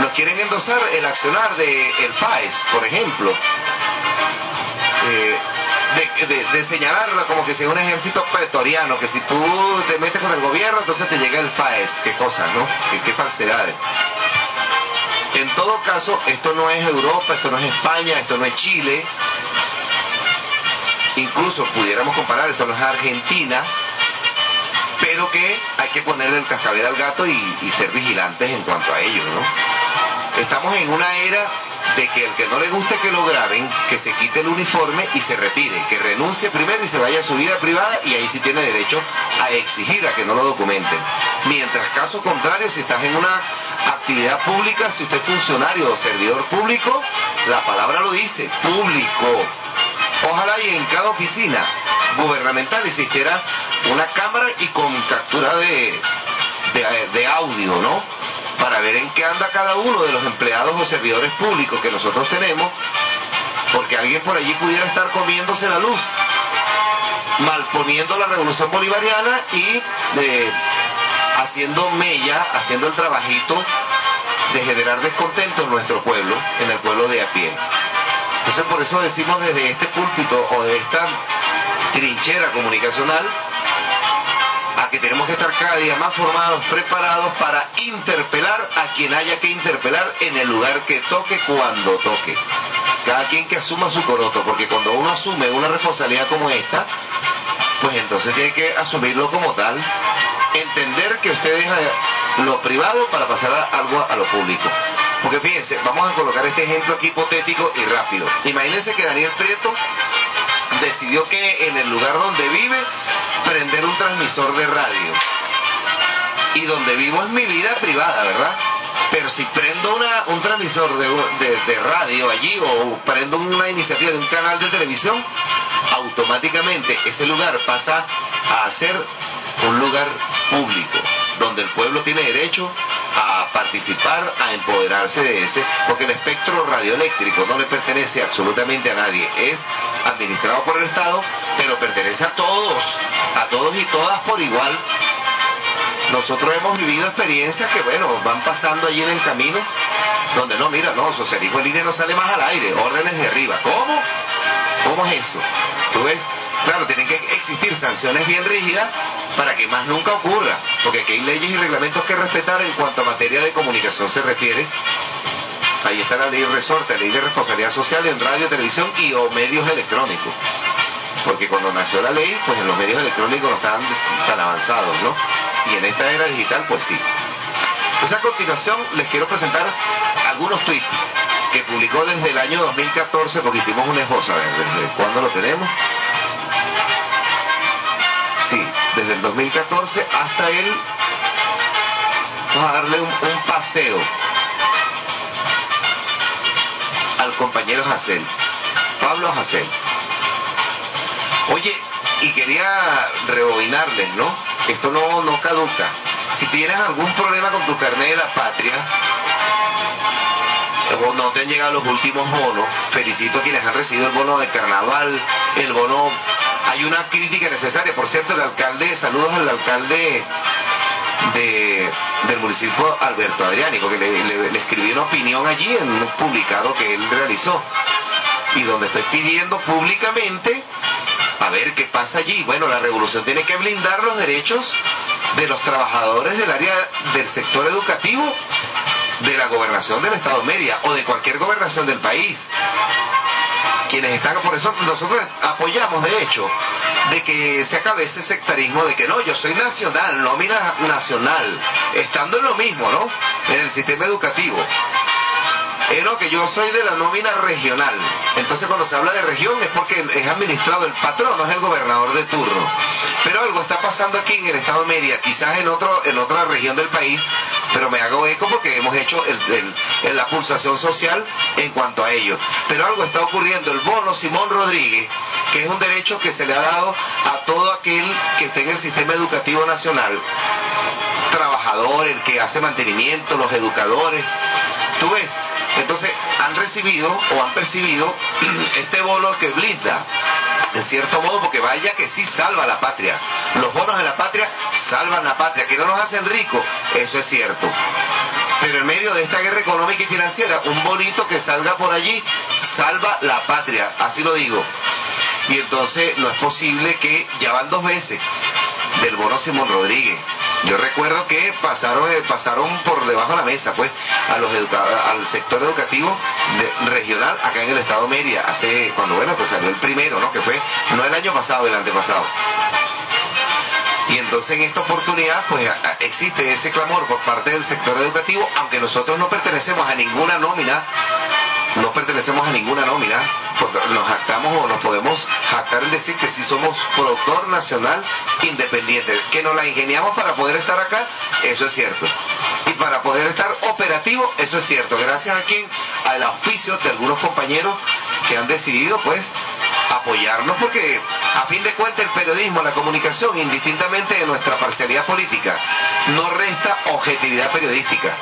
nos quieren endosar el accionar de el por ejemplo. Eh, de, señalarlo como que sea un ejército pretoriano, que si tú te metes con el gobierno, entonces te llega el FAES, qué cosas, ¿no? Qué falsedades. En todo caso, esto no es Europa, esto no es España, esto no es Chile, incluso pudiéramos comparar, esto no es Argentina, pero que hay que ponerle el cascabel al gato y, ser vigilantes en cuanto a ello, ¿no? Estamos en una era de que el que no le guste que lo graben, que se quite el uniforme y se retire, que renuncie primero y se vaya a su vida privada y ahí sí tiene derecho a exigir a que no lo documenten. Mientras caso contrario, si estás en una actividad pública, si usted es funcionario o servidor público, la palabra lo dice, público Ojalá y en cada oficina gubernamental existiera una cámara y con captura de, de, audio, ¿no? Para ver en qué anda cada uno de los empleados o servidores públicos que nosotros tenemos, porque alguien por allí pudiera estar comiéndose la luz, malponiendo la revolución bolivariana y de, haciendo mella, haciendo el trabajito de generar descontento en nuestro pueblo, en el pueblo de a pie. Entonces por eso decimos desde este púlpito o de esta trinchera comunicacional que tenemos que estar cada día más formados, preparados para interpelar a quien haya que interpelar en el lugar que toque, cuando toque. Cada quien que asuma su coroto, porque cuando uno asume una responsabilidad como esta, pues entonces tiene que asumirlo como tal, entender que usted deja lo privado para pasar algo a lo público. Porque fíjense, vamos a colocar este ejemplo aquí hipotético y rápido. Imagínense que Daniel Prieto decidió que en el lugar donde vive prender un transmisor de radio. Y donde vivo es mi vida privada, ¿verdad? Pero si prendo una, un transmisor de, de, radio allí o prendo una iniciativa de un canal de televisión, automáticamente ese lugar pasa a ser un lugar público, donde el pueblo tiene derecho a participar, a empoderarse de ese, porque el espectro radioeléctrico no le pertenece absolutamente a nadie, es administrado por el Estado, pero pertenece a todos, a todos y todas por igual. Nosotros hemos vivido experiencias que, bueno, van pasando allí en el camino, donde no, mira, no, socialismo en línea no sale más al aire, órdenes de arriba. ¿Cómo? ¿Cómo es eso? Tú ves, claro, tienen que existir sanciones bien rígidas para que más nunca ocurra, porque aquí hay leyes y reglamentos que respetar en cuanto a materia de comunicación se refiere. Ahí está la ley resorte, ley de responsabilidad social en radio, televisión y o medios electrónicos. Porque cuando nació la ley, pues en los medios electrónicos no estaban tan avanzados, ¿no? Y en esta era digital, pues sí. Pues a continuación les quiero presentar algunos tweets que publicó desde el año 2014, porque hicimos una esboza, a ver, ¿desde cuándo lo tenemos? Sí, desde el 2014 hasta el... Vamos a darle un, paseo compañero Jacel, Pablo Jacel. Oye, y quería rebobinarles, ¿no? Esto no, no caduca. Si tienes algún problema con tu carnet de la patria, o no te han llegado los últimos bonos, felicito a quienes han recibido el bono de carnaval, el bono hay una crítica necesaria. Por cierto, el alcalde, saludos al alcalde de, del municipio Alberto Adriani, porque le, le, escribí una opinión allí en un publicado que él realizó. Y donde estoy pidiendo públicamente a ver qué pasa allí. Bueno, la revolución tiene que blindar los derechos de los trabajadores del área del sector educativo de la gobernación del Estado Media o de cualquier gobernación del país quienes están, por eso nosotros apoyamos de hecho de que se acabe ese sectarismo de que no, yo soy nacional, nómina nacional, estando en lo mismo, ¿no? En el sistema educativo. Eh, no, que yo soy de la nómina regional. Entonces cuando se habla de región es porque es administrado el patrón, no es el gobernador de turno. Pero algo está pasando aquí en el estado de Mérida, quizás en, otro, en otra región del país, pero me hago eco porque hemos hecho el, la pulsación social en cuanto a ello. Pero algo está ocurriendo. El bono Simón Rodríguez, que es un derecho que se le ha dado a todo aquel que esté en el sistema educativo nacional, trabajador, el que hace mantenimiento, los educadores. Tú ves, Entonces han recibido o han percibido este bono que blinda, en cierto modo, porque vaya que sí salva la patria. Los bonos de la patria salvan la patria, que no nos hacen ricos, eso es cierto. Pero en medio de esta guerra económica y financiera, un bonito que salga por allí salva la patria, así lo digo. Y entonces no es posible que ya van dos veces del bono Simón Rodríguez. Yo recuerdo que pasaron, eh, pasaron por debajo de la mesa, pues, a los al sector educativo regional acá en el estado de Mérida, hace, cuando bueno, pues salió el primero, ¿no? Que fue, no el año pasado, el antepasado. Y entonces en esta oportunidad pues existe ese clamor por parte del sector educativo, aunque nosotros no pertenecemos a ninguna nómina, no pertenecemos a ninguna nómina, nos jactamos o nos podemos jactar en decir que sí somos productor nacional independiente, que nos la ingeniamos para poder estar acá, eso es cierto. Y para poder estar operativo, eso es cierto. Gracias a quien, al auspicio de algunos compañeros que han decidido pues apoyarnos porque a fin de cuentas el periodismo, la comunicación, indistintamente de nuestra parcialidad política, no resta objetividad periodística.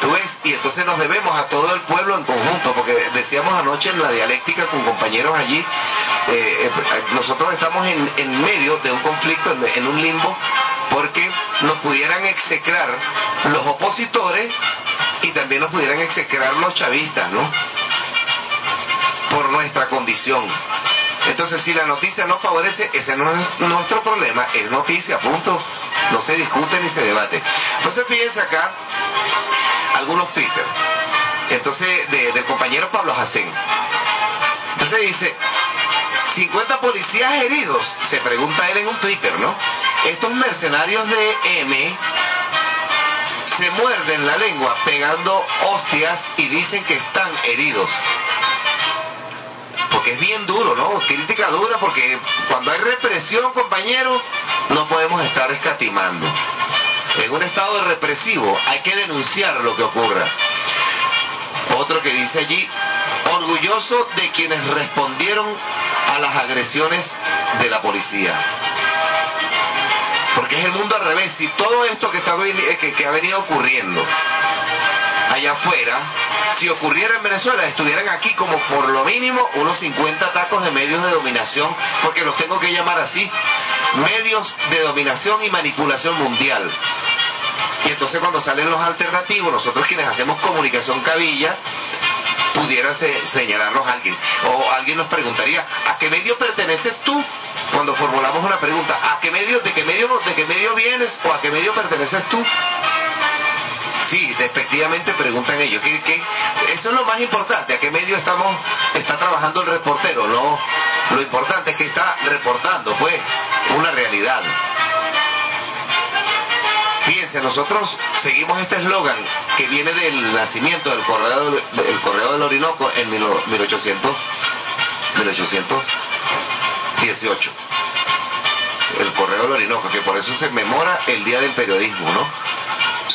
¿Tú ves? Y entonces nos debemos a todo el pueblo en conjunto, porque decíamos anoche en la dialéctica con compañeros allí, eh, eh, nosotros estamos en, medio de un conflicto, en, un limbo, porque nos pudieran execrar los opositores y también nos pudieran execrar los chavistas, ¿no? Por nuestra condición. Entonces, si la noticia no favorece, ese no es nuestro problema, es noticia, punto. No se discute ni se debate. Entonces, fíjense acá algunos Twitter. Entonces, del compañero Pablo Jacén. Entonces dice, 50 policías heridos, se pregunta él en un Twitter, ¿no? Estos mercenarios de M se muerden la lengua pegando hostias y dicen que están heridos. Porque es bien duro, ¿no? Crítica dura porque cuando hay represión, compañero, no podemos estar escatimando en un estado represivo hay que denunciar lo que ocurra. Otro que dice allí, orgulloso de quienes respondieron a las agresiones de la policía. Porque es el mundo al revés. Si todo esto que, está, que, que ha venido ocurriendo allá afuera, si ocurriera en Venezuela, estuvieran aquí como por lo mínimo unos 50 tacos de medios de dominación, porque los tengo que llamar así, medios de dominación y manipulación mundial. Y entonces cuando salen los alternativos, nosotros quienes hacemos comunicación cabilla, pudiera señalarnos a alguien. O alguien nos preguntaría, ¿a qué medio perteneces tú? Cuando formulamos una pregunta, ¿a qué medio, de qué medio, de qué medio vienes o a qué medio perteneces tú? Sí, despectivamente preguntan ellos. ¿qué, Eso es lo más importante. ¿A qué medio estamos, está trabajando el reportero? No, lo importante es que está reportando, pues, una realidad. Fíjense, nosotros seguimos este eslogan que viene del nacimiento del correo del, correo del Orinoco en 1800, 1818 el correo del Orinoco, que por eso se memora el Día del Periodismo, ¿no?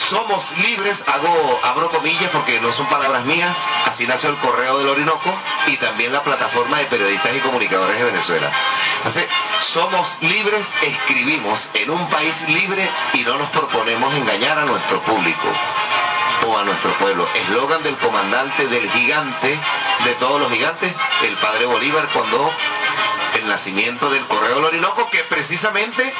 Somos libres, abro comillas porque no son palabras mías, así nació el Correo del Orinoco y también la plataforma de periodistas y comunicadores de Venezuela. Entonces, somos libres, escribimos en un país libre y no nos proponemos engañar a nuestro público o a nuestro pueblo. Eslogan del comandante del gigante, de todos los gigantes, el padre Bolívar, cuando el nacimiento del Correo del que precisamente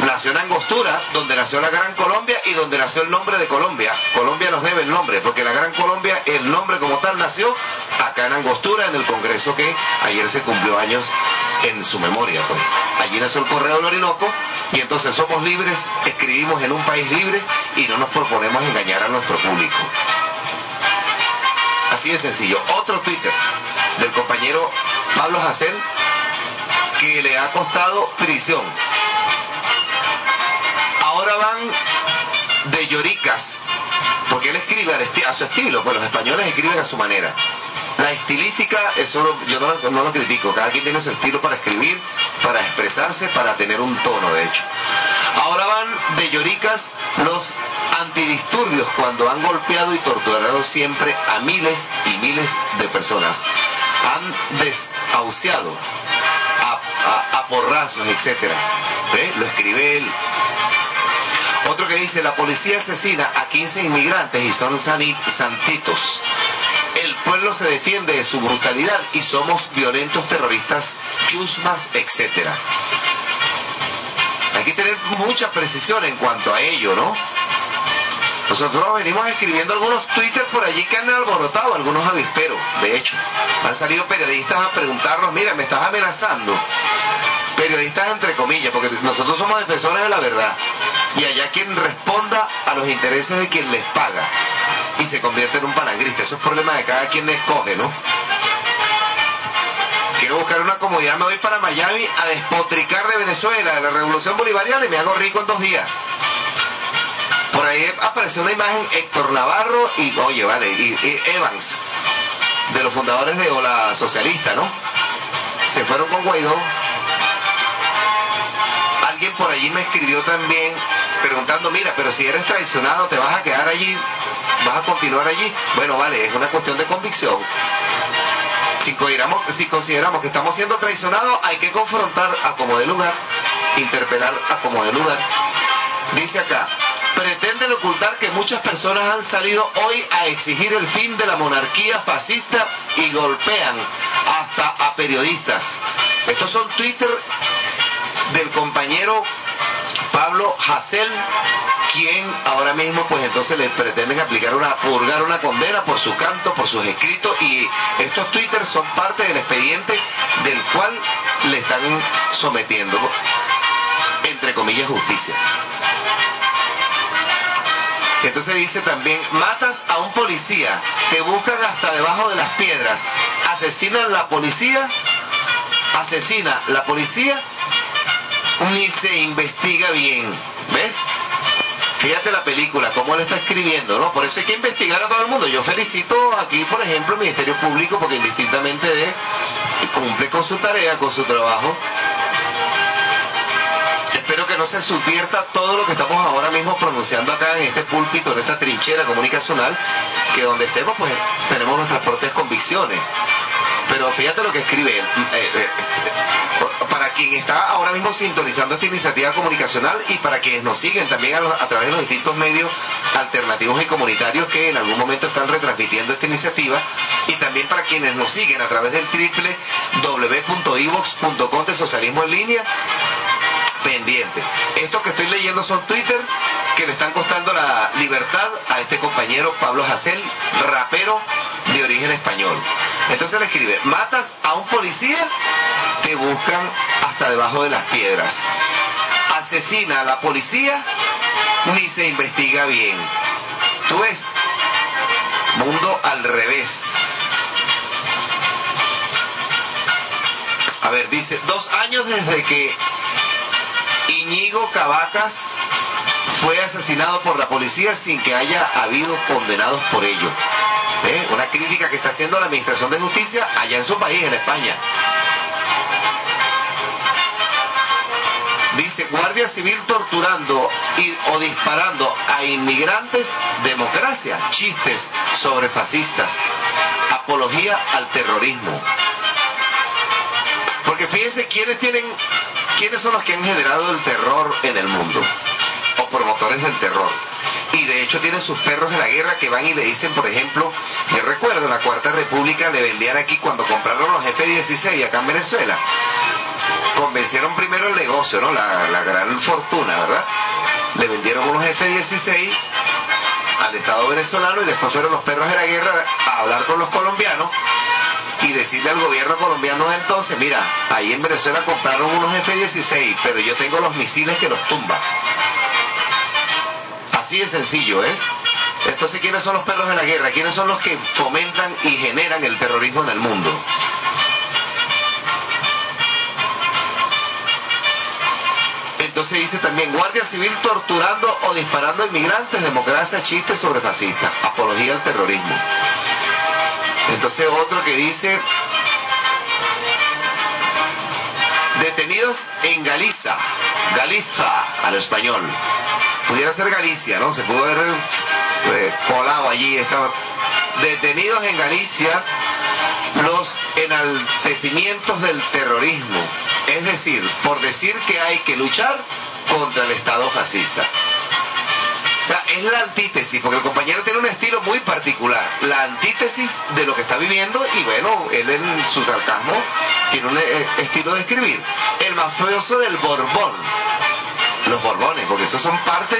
nació en Angostura, donde nació la Gran Colombia y donde nació el nombre de Colombia. Colombia nos debe el nombre, porque la Gran Colombia, el nombre como tal, nació acá en Angostura, en el Congreso que ayer se cumplió años en su memoria. Pues. Allí nació el Correo del y entonces somos libres, escribimos en un país libre y no nos proponemos engañar a nuestro público. Así de sencillo. Otro Twitter del compañero Pablo Jacel que le ha costado prisión. Ahora van de lloricas, porque él escribe a su estilo, pues los españoles escriben a su manera. La estilística, eso yo no, no, lo critico, cada quien tiene su estilo para escribir, para expresarse, para tener un tono, de hecho. Ahora van de lloricas los antidisturbios cuando han golpeado y torturado siempre a miles y miles de personas. Han desahuciado a, porrazos, etcétera. Lo escribe él. Otro que dice, la policía asesina a 15 inmigrantes y son santitos. pueblo se defiende de su brutalidad y somos violentos terroristas, chusmas, etcétera. Hay que tener mucha precisión en cuanto a ello, ¿no? Nosotros venimos escribiendo algunos Twitter por allí que han alborotado algunos avisperos, de hecho. Han salido periodistas a preguntarnos, mira, me estás amenazando. Periodistas entre comillas, porque nosotros somos defensores de la verdad. Y allá quien responda a los intereses de quien les paga y se convierte en un palagrista. Eso es problema de cada quien escoge, ¿no? Quiero buscar una comodidad, me voy para Miami a despotricar de Venezuela, de la revolución bolivariana y me hago rico en dos días. Por ahí apareció una imagen Héctor Navarro y, oye, vale, y, Evans, de los fundadores de Ola Socialista, ¿no? Se fueron con Guaidó. Alguien por allí me escribió también preguntando, mira, pero si eres traicionado, ¿te vas a quedar allí? ¿Vas a continuar allí? Bueno, vale, es una cuestión de convicción. Si consideramos, si consideramos que estamos siendo traicionados, hay que confrontar a como de lugar, interpelar a como de lugar. Dice acá, pretenden ocultar que muchas personas han salido hoy a exigir el fin de la monarquía fascista y golpean hasta a periodistas. Estos son Twitter del compañero Pablo Hassel, quien ahora mismo pues entonces le pretenden aplicar una, purgar una condena por su canto, por sus escritos y estos Twitter son parte del expediente del cual le están sometiendo, entre comillas, justicia. Entonces dice también, matas a un policía, te buscan hasta debajo de las piedras, asesinan la policía, asesina la policía, ni se investiga bien. ¿Ves? Fíjate la película, cómo le está escribiendo, ¿no? Por eso hay que investigar a todo el mundo. Yo felicito aquí, por ejemplo, el Ministerio Público, porque indistintamente de cumple con su tarea, con su trabajo, que no se subvierta todo lo que estamos ahora mismo pronunciando acá en este púlpito, en esta trinchera comunicacional, que donde estemos pues tenemos nuestras propias convicciones. Pero fíjate lo que escribe él. Eh, eh, para quien está ahora mismo sintonizando esta iniciativa comunicacional y para quienes nos siguen también a, través de los distintos medios alternativos y comunitarios que en algún momento están retransmitiendo esta iniciativa y también para quienes nos siguen a través del triple www.ivox.com de socialismo en línea pendiente. Estos que estoy leyendo son Twitter que le están costando la libertad a este compañero Pablo Hassel, rapero de origen español. Entonces le escribe, matas a un policía, te buscan debajo de las piedras. Asesina a la policía, ni se investiga bien. Tú ves, mundo al revés. A ver, dice, dos años desde que Iñigo Cavacas fue asesinado por la policía sin que haya habido condenados por ello. ¿Eh? Una crítica que está haciendo la Administración de Justicia allá en su país, en España. Guardia Civil torturando y, o disparando a inmigrantes, democracia, chistes sobre fascistas, apología al terrorismo. Porque fíjense quiénes tienen ¿quiénes son los que han generado el terror en el mundo? O promotores del terror. Y de hecho tienen sus perros de la guerra que van y le dicen, por ejemplo, yo recuerdo la Cuarta República le vendían aquí cuando compraron los F-16 acá en Venezuela. Convencieron primero el negocio, ¿no? La, la gran fortuna, ¿verdad? Le vendieron unos F-16 al Estado venezolano y después fueron los perros de la guerra a hablar con los colombianos y decirle al gobierno colombiano entonces, mira, ahí en Venezuela compraron unos F-16, pero yo tengo los misiles que los tumba. Así de sencillo es. Entonces, ¿quiénes son los perros de la guerra? ¿Quiénes son los que fomentan y generan el terrorismo en el mundo? Entonces dice también, Guardia Civil torturando o disparando a inmigrantes, democracia, chistes sobre fascistas, apología al terrorismo. Entonces otro que dice, detenidos en Galiza, Galiza al español, pudiera ser Galicia, ¿no? Se pudo haber eh, colado allí, estaba. Detenidos en Galicia los enaltecimientos del terrorismo, es decir, por decir que hay que luchar contra el Estado fascista. O sea, es la antítesis, porque el compañero tiene un estilo muy particular, la antítesis de lo que está viviendo y bueno, él en su sarcasmo tiene un eh, estilo de escribir. El mafioso del Borbón, los Borbones, porque esos son parte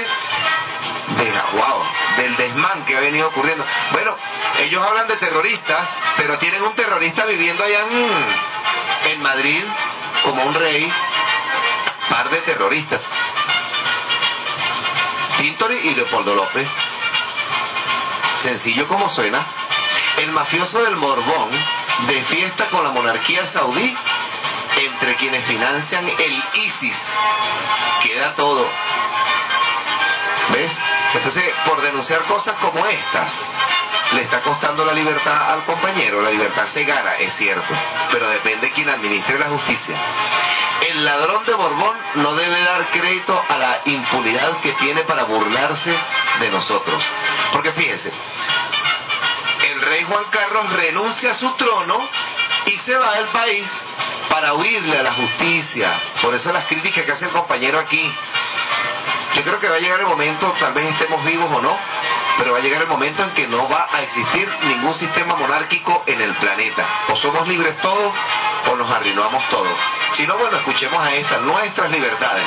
de, wow, del desmán que ha venido ocurriendo. Bueno, ellos hablan de terroristas, pero tienen un terrorista viviendo allá en, en Madrid como un rey, par de terroristas. Tintori y Leopoldo López. Sencillo como suena. El mafioso del Borbón de fiesta con la monarquía saudí entre quienes financian el ISIS. Queda todo. ¿Ves? Entonces, por denunciar cosas como estas, le está costando la libertad al compañero. La libertad se gana, es cierto, pero depende de quien administre la justicia. El ladrón de Borbón no debe dar crédito a la impunidad que tiene para burlarse de nosotros. Porque fíjense, el rey Juan Carlos renuncia a su trono y se va del país para huirle a la justicia. Por eso las críticas que hace el compañero aquí. Yo creo que va a llegar el momento, tal vez estemos vivos o no, pero va a llegar el momento en que no va a existir ningún sistema monárquico en el planeta. O somos libres todos o nos arruinamos todos. Si no, bueno, escuchemos a estas, nuestras libertades.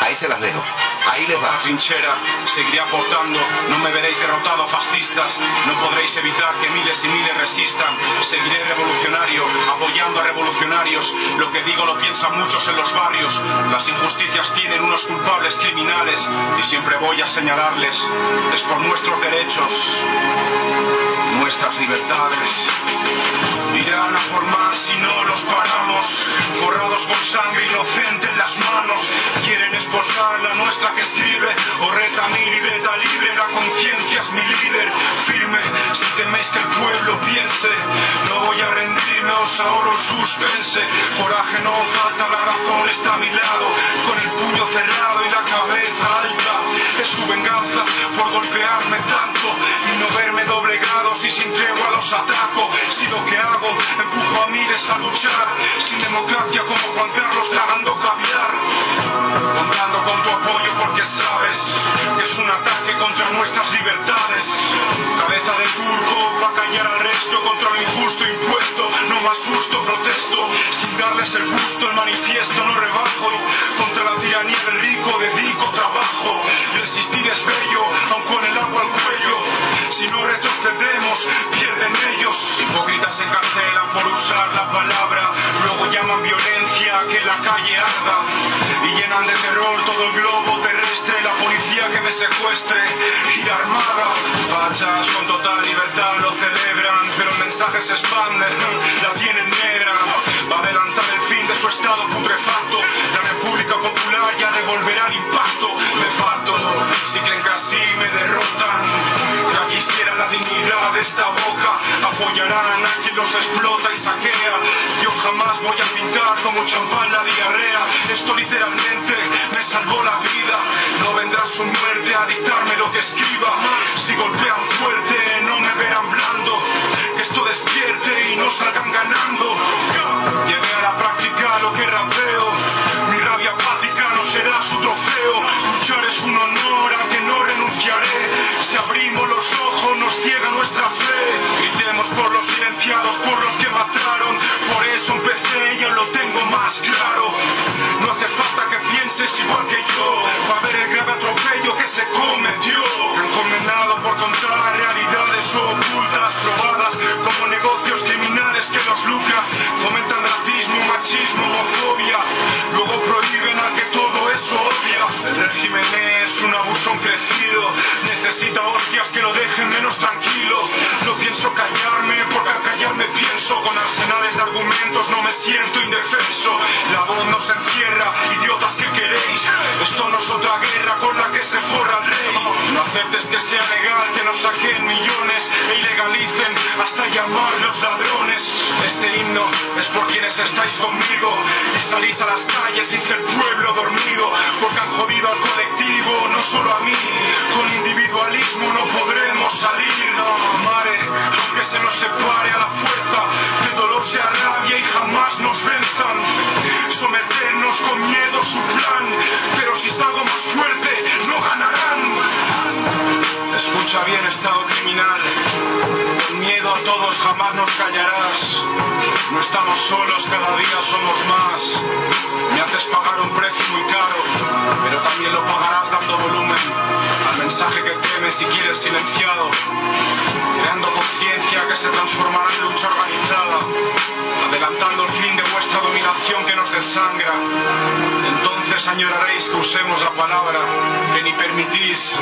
Ahí se las dejo. Ahí les va. trinchera seguiré aportando, no me veréis derrotado fascistas, no podréis evitar que miles y miles resistan. Seguiré revolucionario, apoyando a revolucionarios. Lo que digo lo piensan muchos en los barrios. Las injusticias tienen unos culpables criminales y siempre voy a señalarles. Es por nuestros derechos, nuestras libertades. Irán a formar si no los paramos, forrados con sangre inocente en las manos. Quieren esposar la nuestra que escribe, o reta mi libreta libre, la conciencia es mi líder. Firme, si teméis que el pueblo piense, no voy a rendirme, os ahorro el suspense. Coraje no falta, la razón está a mi lado, con el puño cerrado y la cabeza alta. Es su venganza por golpearme tanto y no verme doblegado si sin tregua los ataco. Si lo que hago empujo a miles a luchar, sin democracia como Juan Carlos tragando caviar. Contando porque sabes que es un ataque contra nuestras libertades. Cabeza de turco va a callar al resto contra lo injusto impuesto. No me asusto, protesto sin darles el gusto. El manifiesto no rebajo contra la tiranía del rico dedico trabajo. Resistir es bello, aun con el agua al cuello. Si no pierden ellos. Hipócritas se encarcelan por usar la palabra. Luego llaman violencia que la calle arda. Y llenan de terror todo el globo terrestre. La policía que me secuestre. Ir armada. Fachas con total libertad lo celebran. Pero el mensaje se expande. La tienen negra. Va a adelantar el fin de su estado putrefacto. La República Popular ya devolverá el impacto. Me parto. Si creen que así me derrotan. Ya quisiera la dignidad de esta boca. Apoyarán a quien los explota y saquea. Yo jamás voy a pintar como champán la diarrea. Esto literalmente me salvó la vida. No vendrá su muerte a dictarme lo que escriba. Si golpean fuerte, no me verán blando. Que esto despierte y no salgan ganando. Llevé a la práctica lo que rapeo. Mi rabia apática no será su trofeo. Luchar es un honor al que no renunciaré. Si abrimos los ojos nos ciega nuestra fe. Gritemos por los silenciados, por los que mataron. Por eso empecé y lo tengo más claro. No hace falta que pienses igual que yo. Va a ver el grave atropello que se cometió. Han condenado por contar realidades ocultas, Que lo dejen menos tranquilo. No pienso callarme porque al callarme pienso. Con arsenales de argumentos no me siento indefenso. La voz nos encierra, idiotas que queréis. Esto no es otra guerra con la que se forra el rey. No aceptes que sea legal que nos saquen millones e ilegalicen hasta llamarlos ladrones. Es por quienes estáis conmigo y salís a las calles sin ser pueblo dormido. Porque han jodido al colectivo, no solo a mí. Con individualismo no podremos salir. No, mare, aunque se nos separe a la fuerza, el dolor rabia días somos más. Me haces pagar un precio muy caro, pero también lo pagarás mensaje que temes y quieres silenciado, creando conciencia que se transformará en lucha organizada, adelantando el fin de vuestra dominación que nos desangra. Entonces añoraréis que usemos la palabra que ni permitís.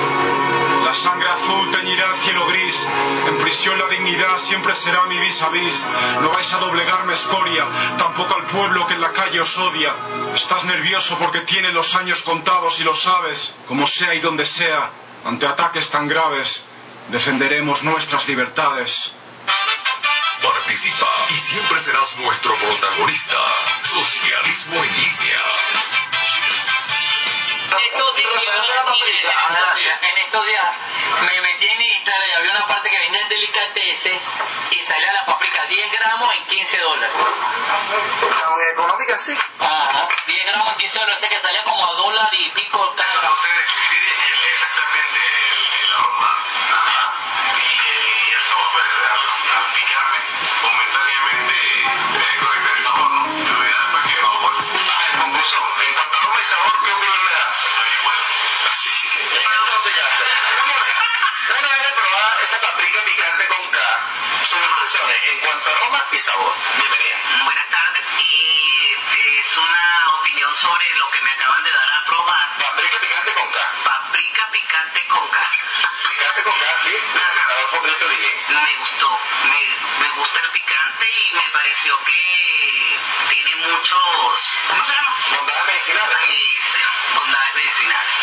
La sangre azul teñirá el cielo gris. En prisión la dignidad siempre será mi vis a vis. No vais a doblegarme escoria, tampoco al pueblo que en la calle os odia. Estás nervioso porque tiene los años contados y lo sabes. Como sea y donde sea, ante ataques tan graves, defenderemos nuestras libertades. Participa y siempre serás nuestro protagonista. Socialismo en línea. Días, en estos días me metí en Instagram y había una parte que vendía en delicatessen y salía la paprika 10 gramos en 15 dólares. ¿Está muy económica, sí? Ajá, 10 gramos en 15 dólares, o sea que salía como a dólar y pico cada No sé describir exactamente el, el aroma y el sabor, al, al picarme momentáneamente eh, el sabor, ¿no? Pero ya después que no, pues, ah, en conclusión, en cuanto a aroma y sabor, ¿qué opinión le das? Igual. Así que, entonces ya, una vez probada esa paprika picante con K, sus impresiones en cuanto a aroma y sabor. Bienvenida. Buenas tardes y es una opinión sobre lo que me acaban de dar a probar. Paprika picante con K. Paprika picante con K. Picante con K, sí, Adolfo Prieto DJ. Me gustó, me, me gusta el picante y me pareció que tiene muchos, ¿cómo se llama? Bondades medicinales. Sí, sí, bondades medicinales.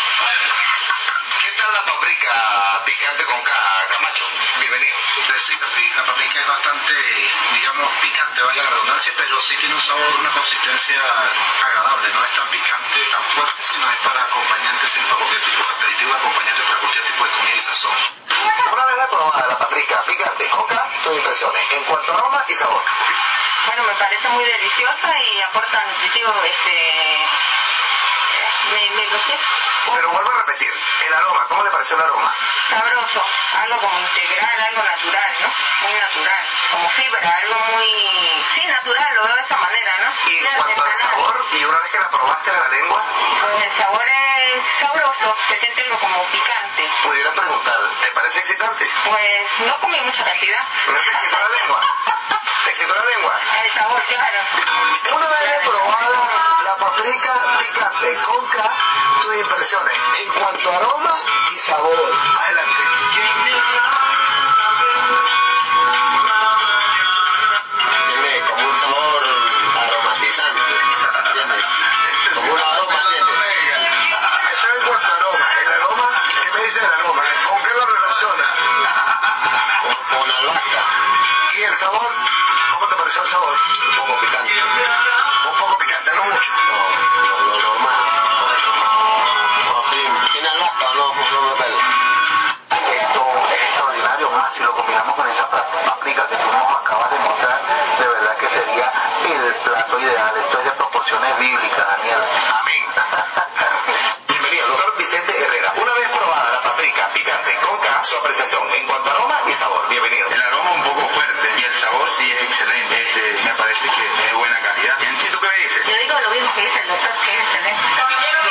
¿Qué tal la paprika picante con K, Camacho? Bienvenido. Sí, sí, la paprika es bastante, digamos, picante, vaya la redundancia, pero sí tiene un sabor, una consistencia agradable, no es tan picante, tan fuerte, sino es para acompañantes, para cualquier tipo de aperitivo, acompañante para cualquier tipo de comida y sazón. Una vez aprobada la paprika picante con K, tus impresiones en cuanto a aroma y sabor. Bueno, me parece muy deliciosa y aporta nutritivo, este... Me, me gustó. Pero vuelvo a repetir, el aroma, ¿cómo le pareció el aroma? Sabroso, algo como integral, algo natural, ¿no? Muy natural, como fibra, algo muy... Sí, natural, lo veo de esa manera, ¿no? Y en cuanto al sabor, y una vez que la probaste en la lengua, Pues el sabor es sabroso, se siente algo como picante. pudiera preguntar, ¿te parece excitante? Pues no comí mucha cantidad. ¿No te la lengua? ¿Te excitó la lengua? El sabor, claro. Una vez probada la paprika picante con K, tus impresiones en cuanto a aroma y sabor. Adelante. Tiene como un sabor aromatizante. Como un aroma, ¿entiendes? Eso en cuanto a aroma. El aroma, ¿qué me dice el aroma? ¿Con qué lo relaciona? Con, con albahaca. ¿Y el sabor? ¿Cómo te pareció el que dice el doctor, que es excelente.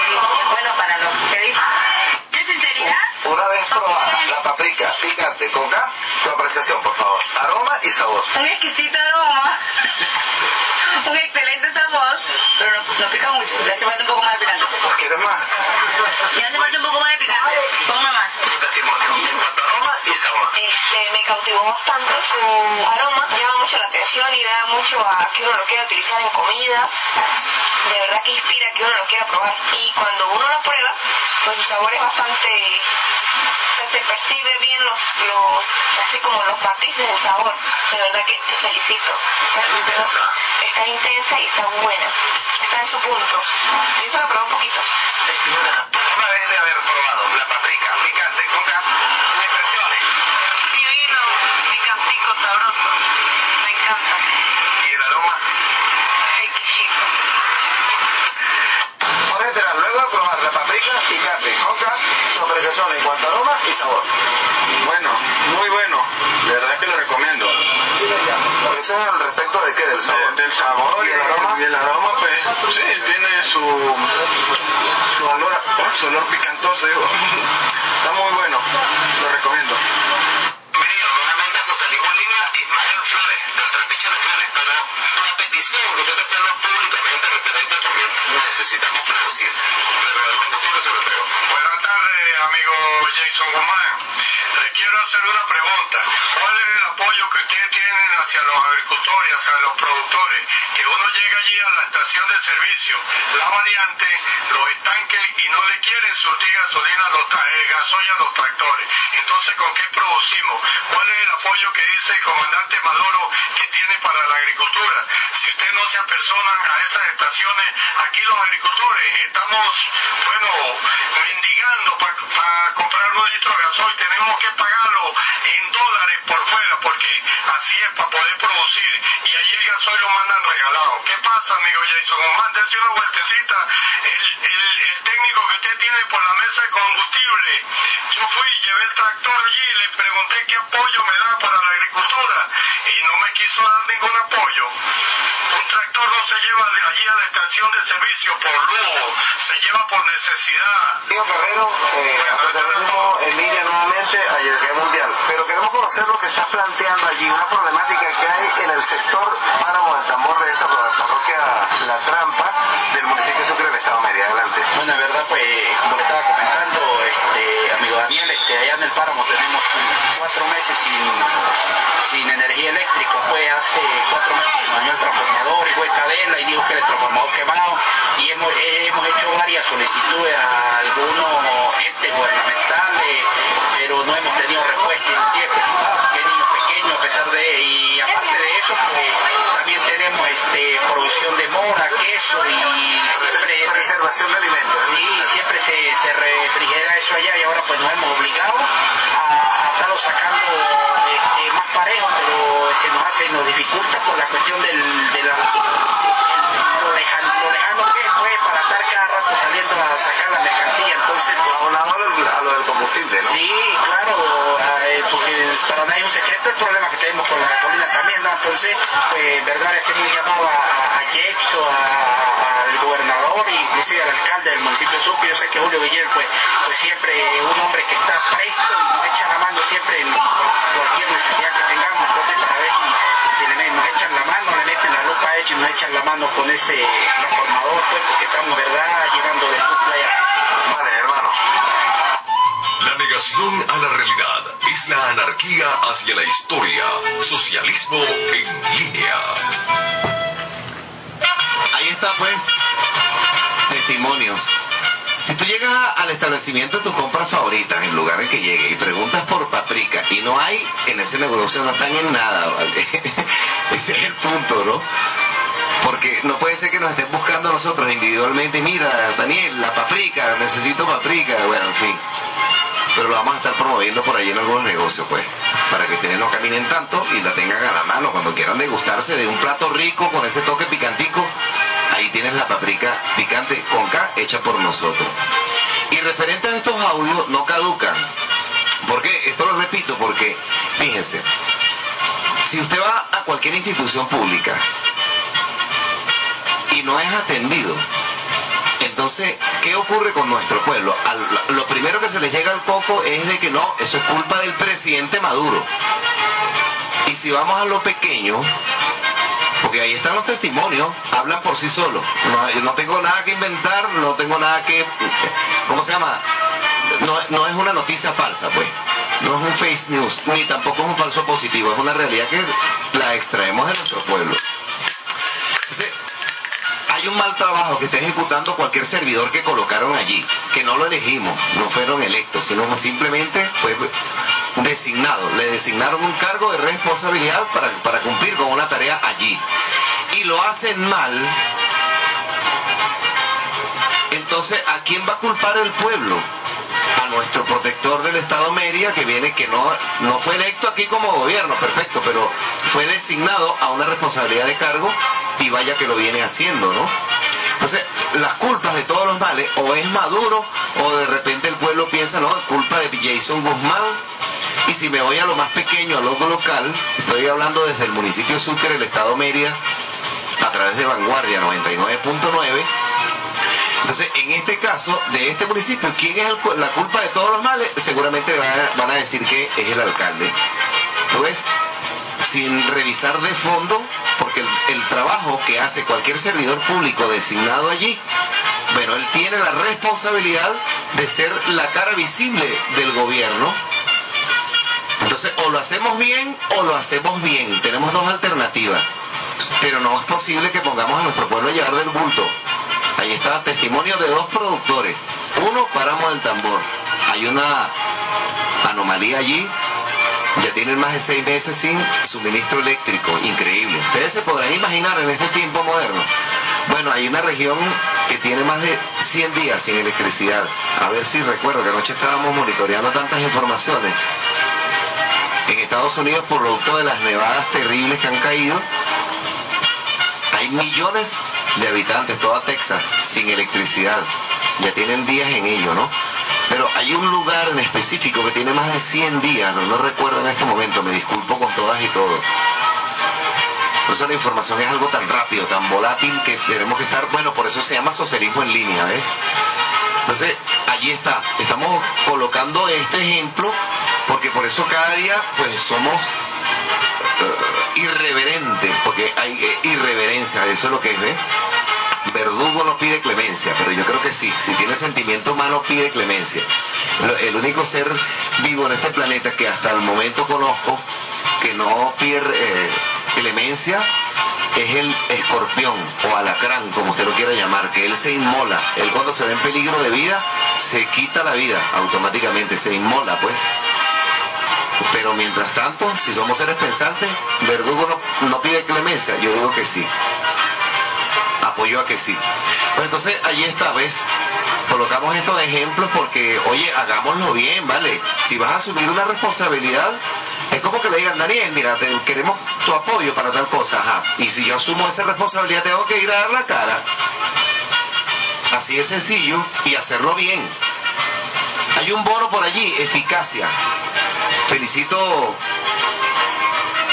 Y es bueno para los que dicen. ¿Qué sinceridad? Una vez probada la paprika picante con K, tu apreciación, por favor. Aroma y sabor. Un exquisito aroma. Un excelente sabor. Pero no, no pica mucho. Le hace falta un poco más de picante. ¿Quieres más? Le hace falta un poco más de picante. Póngame más. Testimonio en cuanto a aroma y sabor. Este, me cautivó bastante su aroma, llama mucho la atención mucho a que uno lo quiera utilizar en comidas. De verdad que inspira que uno lo quiera probar. Y cuando uno lo prueba, pues su sabor es bastante, o sea, se percibe bien los, los, así como los matices del sabor. De verdad que te felicito. Está intensa y está buena. Está en su punto. Yo solo probé un poquito. Y el aroma. El aroma, pues, sí, tiene su, su olor, su olor picantoso, digo. Está muy bueno. Lo recomiendo. La variante, los estanques y no le quieren surtir gasolina los eh, gasoil a los tractores. Entonces, ¿con qué producimos? ¿Cuál es el apoyo que dice el comandante Maduro que tiene para la agricultura? Si usted no se apersonan a esas estaciones, aquí los agricultores estamos, bueno, mendigando para comprar un litro de gasoil, tenemos que pagarlo en dólares por fuera, porque así es para poder producir, y allí el gasoil. ¿Qué pasa, amigo Jason? Mándese una vueltecita. El, el, el técnico que usted tiene por la mesa de combustible, yo fui, llevé el tractor allí y le pregunté allí a la estación de servicio por lujo, se lleva por necesidad. Diego Carrero, eh, en línea nuevamente a Yergué Mundial. Pero queremos conocer lo que está planteando allí, una problemática que hay en el sector Páramo del Tambor de esta parroquia La Trampa del municipio de Sucre del Estado de Mérida. Adelante. Bueno, en verdad, pues, como le estaba comentando, este, amigo Daniel, este, allá en el páramo tenemos cuatro meses sin, sin energía eléctrica. Fue hace cuatro meses que dañó el transformador y fue cadena y dijo que el transformador quemado. Y hemos, hemos hecho varias solicitudes Preservación de alimentos. Sí, siempre se, se refrigera eso allá y ahora pues nos hemos obligado a, a estarlo sacando este, más parejo, pero se nos hace, nos dificulta por la cuestión del, de la, lo, lejano, lo lejano que es pues, para estar cada rato saliendo a sacar la mercancía, entonces... Aunado a lo- del combustible, ¿no? Sí, claro, eh, porque para nadie es un secreto el problema que tenemos con la gasolina también, ¿no? Entonces, pues, verdad, hacemos un llamado a, a Jexo, a- al gobernador e inclusive al alcalde del municipio de Sucre. Yo sé que Julio Guillén, pues, pues siempre es un hombre que está presto y nos echa mano siempre en cualquier necesidad que tengamos. Entonces, para ver si, si le, nos echan la mano, le meten la lupa a ellos y nos echan la mano con ese transformador, pues, porque estamos, ¿verdad?, llevando de Sucre allá. Vale, hermano. La negación a la realidad es la anarquía hacia la historia. Socialismo en línea. Ahí está pues, testimonios. Si tú llegas al establecimiento de tus compras favoritas, en lugar en que llegues, y preguntas por paprika, y no hay, en ese negocio no están en nada, ¿vale? Ese es el punto, ¿no? Porque no puede ser que nos estén buscando nosotros individualmente, mira, Daniel, la paprika, necesito paprika, bueno, en fin. Pero lo vamos a estar promoviendo por ahí en algunos negocios, pues, para que ustedes no caminen tanto y la tengan a la mano cuando quieran degustarse de un plato rico con ese toque picantico. Ahí tienes la paprika picante con K hecha por nosotros. Y referente a estos audios, no caducan. ¿Por qué? Esto lo repito porque, fíjense, si usted va a cualquier institución pública y no es atendido, entonces, ¿qué ocurre con nuestro pueblo? Al- lo primero que se les llega al coco es de que no, eso es culpa del presidente Maduro. Y si vamos a lo pequeño, porque ahí están los testimonios, hablan por sí solos. No, yo no tengo nada que inventar, no tengo nada que... ¿Cómo se llama? No, no es una noticia falsa, pues. No es un face news, ni tampoco es un falso positivo, es una realidad que la extraemos de nuestro pueblo. Entonces, hay un mal trabajo que está ejecutando cualquier servidor que colocaron allí, que no lo elegimos, no fueron electos, sino simplemente fue designado, le designaron un cargo de responsabilidad para, para cumplir con una tarea allí. Y lo hacen mal, entonces, ¿a quién va a culpar el pueblo? A nuestro protector del Estado Mérida, que viene, que no, no fue electo aquí como gobierno, perfecto, pero fue designado a una responsabilidad de cargo y vaya que lo viene haciendo, ¿no? Entonces, las culpas de todos los males, o es Maduro, o de repente el pueblo piensa, no, culpa de Jason Guzmán. Y si me voy a lo más pequeño, a lo local, estoy hablando desde el municipio de Sucre, el estado Mérida, a través de Vanguardia 99.9. Entonces, en este caso, de este municipio, ¿quién es el la culpa de todos los males? Seguramente van a, van a decir que es el alcalde. Entonces, sin revisar de fondo, porque el, el, trabajo que hace cualquier servidor público designado allí, bueno, él tiene la responsabilidad de ser la cara visible del gobierno. Entonces, o lo hacemos bien o lo hacemos bien. Tenemos dos alternativas. Pero no es posible que pongamos a nuestro pueblo a llevar del bulto. Ahí está testimonio de dos productores. Uno, paramos del tambor. Hay una anomalía allí. Ya tienen más de seis meses sin suministro eléctrico. Increíble. Ustedes se podrán imaginar en este tiempo moderno. Bueno, hay una región que tiene más de 100 días sin electricidad. A ver si recuerdo que anoche estábamos monitoreando tantas informaciones. En Estados Unidos, por producto de las nevadas terribles que han caído, hay millones de habitantes, toda Texas, sin electricidad. Ya tienen días en ello, ¿no? Pero hay un lugar en específico que tiene más de 100 días, no, no recuerdo en este momento, me disculpo con todas y todos. Por eso la información es algo tan rápido, tan volátil que tenemos que estar, bueno, por eso se llama socialismo en línea, ¿ves? Entonces, allí está, estamos colocando este ejemplo porque por eso cada día pues somos uh, irreverentes, porque hay eh, irreverencia, eso es lo que es, ¿ves? Verdugo no pide clemencia, pero yo creo que sí, si tiene sentimiento humano pide clemencia. El único ser vivo en este planeta que hasta el momento conozco que no pide eh, clemencia es el escorpión o alacrán, como usted lo quiera llamar, que él se inmola. Él cuando se ve en peligro de vida, se quita la vida automáticamente, se inmola, pues. Pero mientras tanto, si somos seres pensantes, verdugo no, no pide clemencia, yo digo que sí. Apoyo a que sí. Pues entonces, allí esta vez colocamos estos ejemplos porque, oye, hagámoslo bien, ¿vale? Si vas a asumir una responsabilidad, es como que le digan, Daniel, mira, te, queremos tu apoyo para tal cosa, ajá. Y si yo asumo esa responsabilidad, tengo que ir a dar la cara. Así es sencillo y hacerlo bien. Hay un bono por allí, eficacia. Felicito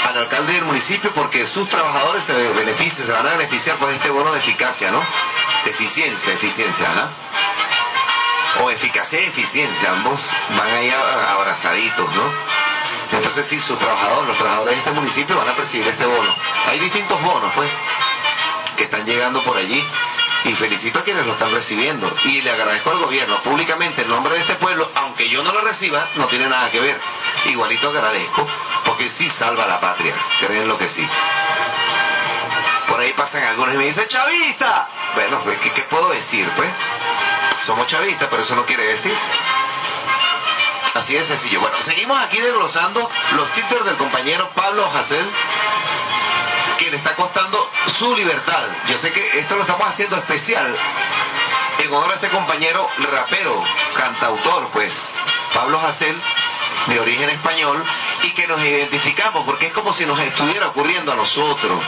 al alcalde del municipio porque sus trabajadores se benefician, se van a beneficiar con este bono de eficacia, ¿no? De eficiencia, eficiencia, ¿no? O eficacia y eficiencia, ambos van ahí abrazaditos, ¿no? Entonces sí, sus trabajadores, los trabajadores de este municipio van a percibir este bono. Hay distintos bonos, pues, que están llegando por allí y felicito a quienes lo están recibiendo y le agradezco al gobierno públicamente en nombre de este pueblo, aunque yo no lo reciba, no tiene nada que ver. Igualito agradezco, porque sí salva la patria, creen lo que sí. Por ahí pasan algunos y me dicen, chavista. Bueno, pues, ¿qué, qué puedo decir? Pues, somos chavistas, pero eso no quiere decir. Así de sencillo. Bueno, seguimos aquí desglosando los títulos del compañero Pablo Hassel que le está costando su libertad. Yo sé que esto lo estamos haciendo especial en honor a este compañero rapero, cantautor, pues, Pablo Hassel, de origen español, y que nos identificamos, porque es como si nos estuviera ocurriendo a nosotros.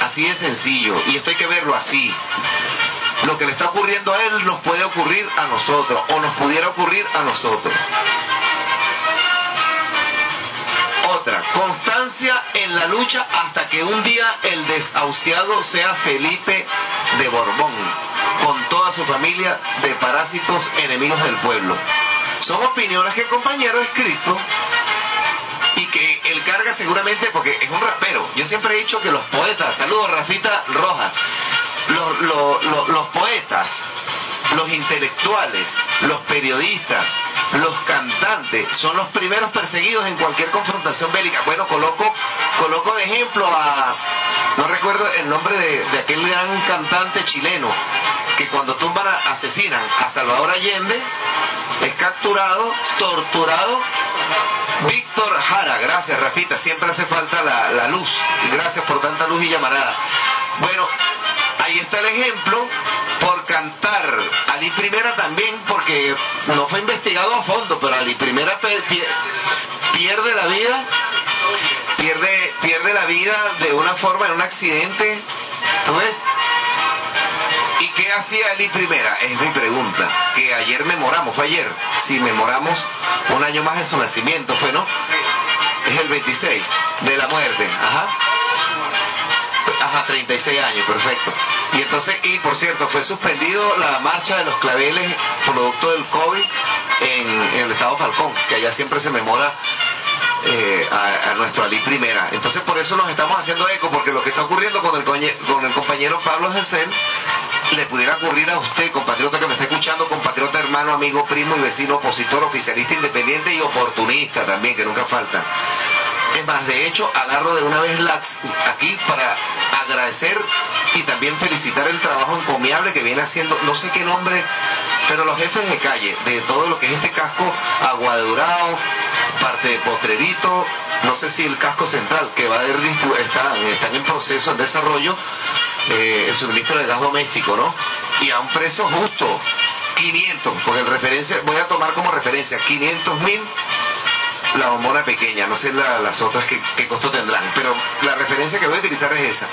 Así de sencillo, y esto hay que verlo así. Lo que le está ocurriendo a él nos puede ocurrir a nosotros, o nos pudiera ocurrir a nosotros. Otra, constancia en la lucha hasta que un día el desahuciado sea Felipe de Borbón, con toda su familia de parásitos enemigos del pueblo. Son opiniones que el compañero ha escrito y que él carga seguramente porque es un rapero. Yo siempre he dicho que los poetas, saludos Rafita Roja, los, los, los, poetas los intelectuales, los periodistas, los cantantes son los primeros perseguidos en cualquier confrontación bélica. Bueno, coloco, coloco de ejemplo a, no recuerdo el nombre de, de aquel gran cantante chileno, que cuando tumban, a, asesinan a Salvador Allende, es capturado, torturado. Víctor Jara, gracias Rafita, siempre hace falta la, la luz, gracias por tanta luz y llamarada. Bueno, ahí está el ejemplo por cantar. Ali Primera también, porque no fue investigado a fondo, pero Ali Primera pierde la vida, pierde, pierde la vida de una forma en un accidente, ¿tú ves? Y ¿Qué hacía Eli Primera? Es mi pregunta. Que ayer memoramos, fue ayer. Sí, memoramos un año más de su nacimiento, fue, ¿no? Es el 26 de la muerte. Ajá. Ajá, 36 años, perfecto. Y entonces, y por cierto, fue suspendido la marcha de los claveles producto del COVID en, el estado Falcón, que allá siempre se memora eh, a, nuestro Ali Primera. Entonces por eso nos estamos haciendo eco, porque lo que está ocurriendo con el, con el compañero Pablo Gesell le pudiera ocurrir a usted, compatriota que me está escuchando, compatriota hermano, amigo, primo y vecino, opositor, oficialista, independiente y oportunista también, que nunca falta. Es más, de hecho, agarro de una vez lax aquí para agradecer y también felicitar el trabajo encomiable que viene haciendo, no sé qué nombre, pero los jefes de calle de todo lo que es este casco Agua de Dorado, parte de Potrerito, no sé si el casco central que va a haber están en proceso, en desarrollo, eh, el suministro de gas doméstico, ¿no? Y a un precio justo, 500, porque el referencia, voy a tomar como referencia 500 mil la bombona pequeña, no sé la- las otras que, qué costo tendrán, pero la referencia que voy a utilizar es esa,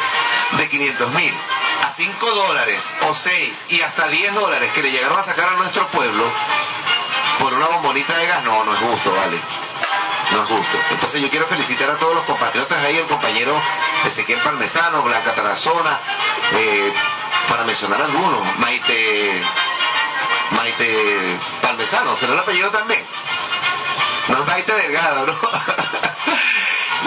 de 500 mil a 5 dólares o 6 y hasta 10 dólares que le llegaron a sacar a nuestro pueblo por una bombonita de gas, no, no es justo, vale. No es justo. Entonces yo quiero felicitar a todos los compatriotas ahí, el compañero Ezequiel Parmesano, Blanca Tarazona, eh, para mencionar algunos, Maite, Maite Parmesano, ¿será el apellido también? No es Maite Delgado, ¿no?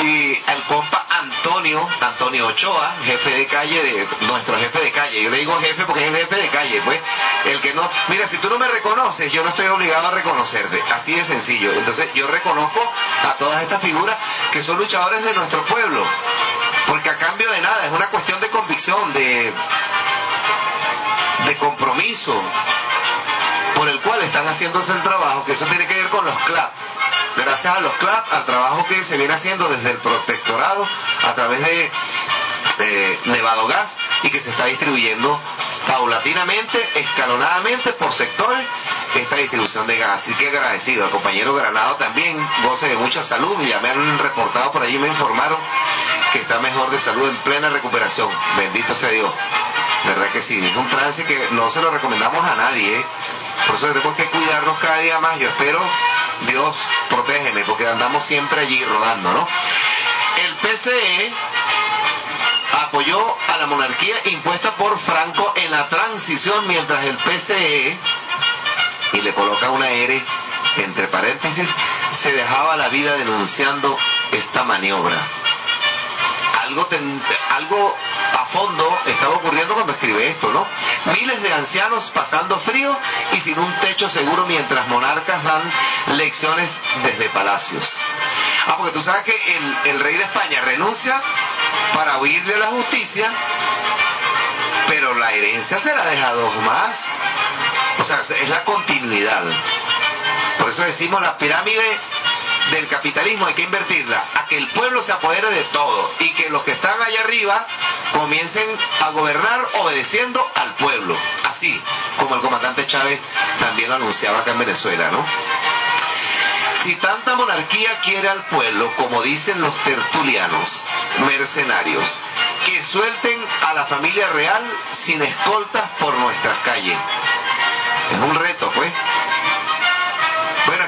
y al compa Antonio, Antonio Ochoa, jefe de calle, de nuestro jefe de calle. Yo le digo jefe porque es el jefe de calle, pues. El que no, mira, si tú no me reconoces, yo no estoy obligado a reconocerte. Así de sencillo. Entonces yo reconozco a todas estas figuras que son luchadores de nuestro pueblo. Porque a cambio de nada, es una cuestión de convicción, de, de compromiso por el cual están haciéndose el trabajo, que eso tiene que ver con los CLAP. Gracias a los CLAP, al trabajo que se viene haciendo desde el protectorado a través de, Nevado Gas y que se está distribuyendo paulatinamente, escalonadamente por sectores esta distribución de gas. Así que agradecido al compañero Granado también, goce de mucha salud, ya me han reportado por allí, me informaron que está mejor de salud en plena recuperación. Bendito sea Dios. ¿Verdad que sí? Es un trance que no se lo recomendamos a nadie, ¿eh? Eso tenemos que cuidarnos cada día más. Yo espero, Dios, protégeme, porque andamos siempre allí rodando, ¿no? El PCE apoyó a la monarquía impuesta por Franco en la transición, mientras el PCE, y le coloca una R entre paréntesis, se dejaba la vida denunciando esta maniobra. Algo, a fondo estaba ocurriendo cuando escribe esto, ¿no? Miles de ancianos pasando frío y sin un techo seguro mientras monarcas dan lecciones desde palacios. Ah, porque tú sabes que el, rey de España renuncia para huirle a la justicia, pero la herencia se la deja dos más. O sea, es la continuidad. Por eso decimos la pirámide del capitalismo hay que invertirla a que el pueblo se apodere de todo y que los que están allá arriba comiencen a gobernar obedeciendo al pueblo, así como el comandante Chávez también lo anunciaba acá en Venezuela, ¿no? Si tanta monarquía quiere al pueblo, como dicen los tertulianos, mercenarios, que suelten a la familia real sin escoltas por nuestras calles. Es un reto, pues.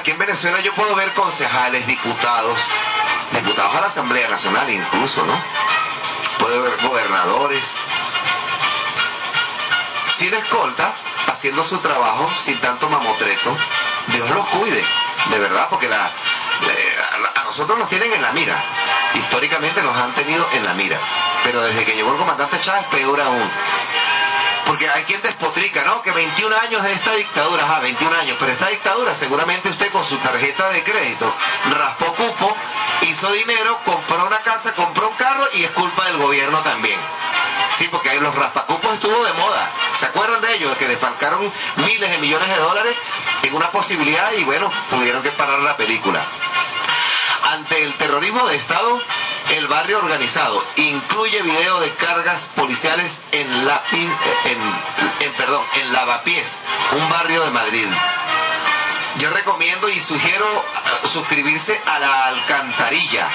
Aquí en Venezuela yo puedo ver concejales, diputados, diputados a la Asamblea Nacional incluso, ¿no? Puedo ver gobernadores, sin escolta, haciendo su trabajo, sin tanto mamotreto. Dios los cuide, de verdad, porque la, eh, a nosotros nos tienen en la mira. Históricamente nos han tenido en la mira. Pero desde que llegó el comandante Chávez, peor aún. Porque hay quien despotrica, ¿no? Que 21 años de esta dictadura, ajá, 21 años, pero esta dictadura seguramente usted con su tarjeta de crédito raspó cupo, hizo dinero, compró una casa, compró un carro y es culpa del gobierno también. Sí, porque los raspacupos estuvo de moda. ¿Se acuerdan de ellos? Que desfalcaron miles de millones de dólares en una posibilidad y bueno, tuvieron que parar la película. Ante el terrorismo de Estado, el barrio organizado incluye video de cargas policiales en, Lapi- en, en, perdón, en Lavapiés, un barrio de Madrid. Yo recomiendo y sugiero eh, suscribirse a la alcantarilla.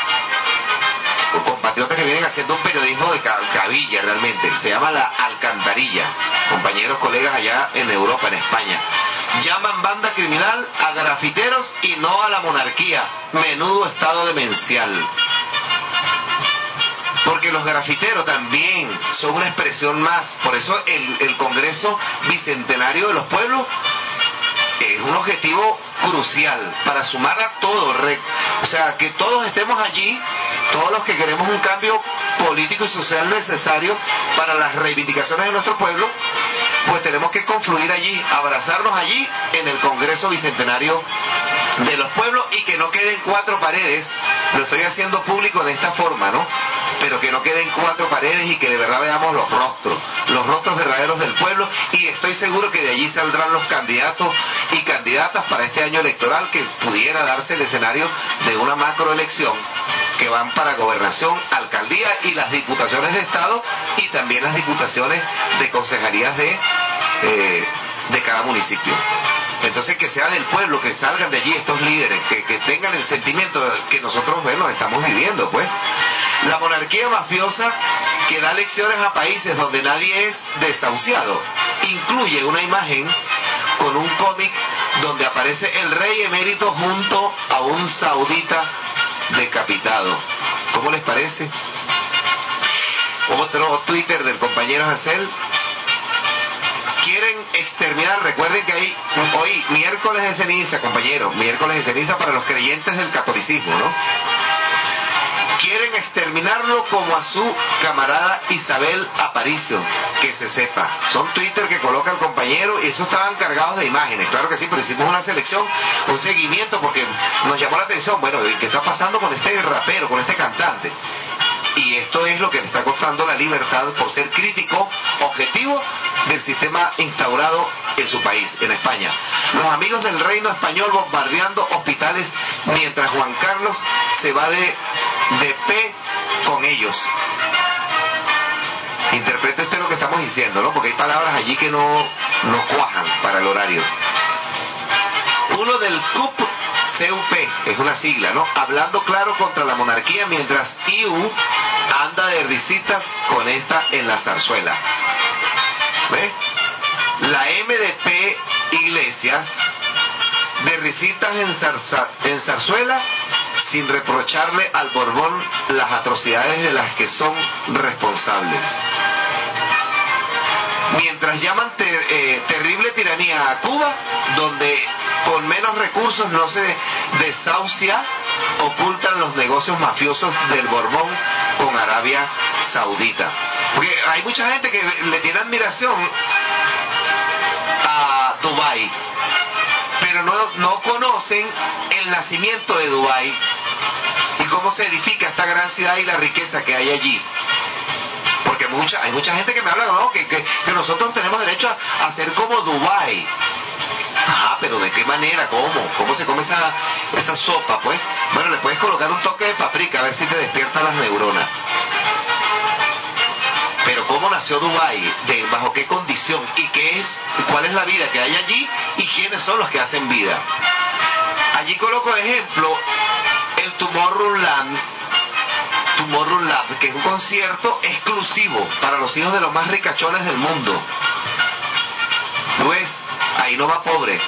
compatriotas que vienen haciendo un periodismo de cabilla realmente. Se llama la alcantarilla. Compañeros, colegas allá en Europa, en España. Llaman banda criminal a grafiteros y no a la monarquía. Menudo estado demencial porque los grafiteros también son una expresión más. Por eso el, el Congreso Bicentenario de los Pueblos es un objetivo crucial para sumar a todos, o sea, que todos estemos allí, todos los que queremos un cambio político y social necesario para las reivindicaciones de nuestro pueblo, pues tenemos que confluir allí, abrazarnos allí en el Congreso Bicentenario de los Pueblos y que no queden cuatro paredes, lo estoy haciendo público de esta forma, ¿no? Pero que no queden cuatro paredes y que de verdad veamos los rostros, los rostros verdaderos del pueblo y estoy seguro que de allí saldrán los candidatos y candidatas para este año electoral que pudiera darse el escenario de una macroelección que van para gobernación, alcaldía y las diputaciones de Estado y también las diputaciones de consejerías de, eh, de cada municipio. Entonces que sea del pueblo, que salgan de allí estos líderes, que, tengan el sentimiento que nosotros bueno, estamos viviendo, pues. La monarquía mafiosa que da lecciones a países donde nadie es desahuciado. Incluye una imagen con un cómic donde aparece el rey emérito junto a un saudita decapitado. ¿Cómo les parece? Otro Twitter del compañero Hassel quieren exterminar, recuerden que hay hoy miércoles de ceniza, compañero, miércoles de ceniza para los creyentes del catolicismo, ¿no? Quieren exterminarlo como a su camarada Isabel Aparicio, que se sepa. Son Twitter que coloca el compañero y eso estaban cargados de imágenes. Claro que sí, pero hicimos una selección, un seguimiento porque nos llamó la atención, bueno, ¿qué está pasando con este rapero, con este cantante? Y esto es lo que le está costando la libertad por ser crítico objetivo del sistema instaurado en su país, en España. Los amigos del reino español bombardeando hospitales mientras Juan Carlos se va de, de P con ellos. Interprete usted lo que estamos diciendo, ¿no? Porque hay palabras allí que no, no cuajan para el horario. Uno del CUP CUP, es una sigla, ¿no? Hablando claro contra la monarquía mientras IU anda de risitas con esta en la zarzuela. ¿Ve? La MDP Iglesias de risitas en, en zarzuela sin reprocharle al Borbón las atrocidades de las que son responsables mientras llaman eh, terrible tiranía a Cuba, donde con menos recursos no se desahucia, ocultan los negocios mafiosos del Borbón con Arabia Saudita. Porque hay mucha gente que le tiene admiración a Dubái, pero no, no conocen el nacimiento de Dubái y cómo se edifica esta gran ciudad y la riqueza que hay allí porque mucha, hay mucha gente que me habla, ¿no? Que, que, nosotros tenemos derecho a, ser como Dubai. Ah, pero ¿de qué manera? ¿Cómo? ¿Cómo se come esa, esa sopa? Pues, bueno, le puedes colocar un toque de paprika a ver si te despierta las neuronas. Pero ¿cómo nació Dubai? ¿De bajo qué condición? ¿Y qué es? ¿Cuál es la vida que hay allí? ¿Y quiénes son los que hacen vida? Allí coloco ejemplo el Tomorrowland Tomorrowland, que es un concierto exclusivo para los hijos de los más ricachones del mundo. Pues, ahí no va pobre.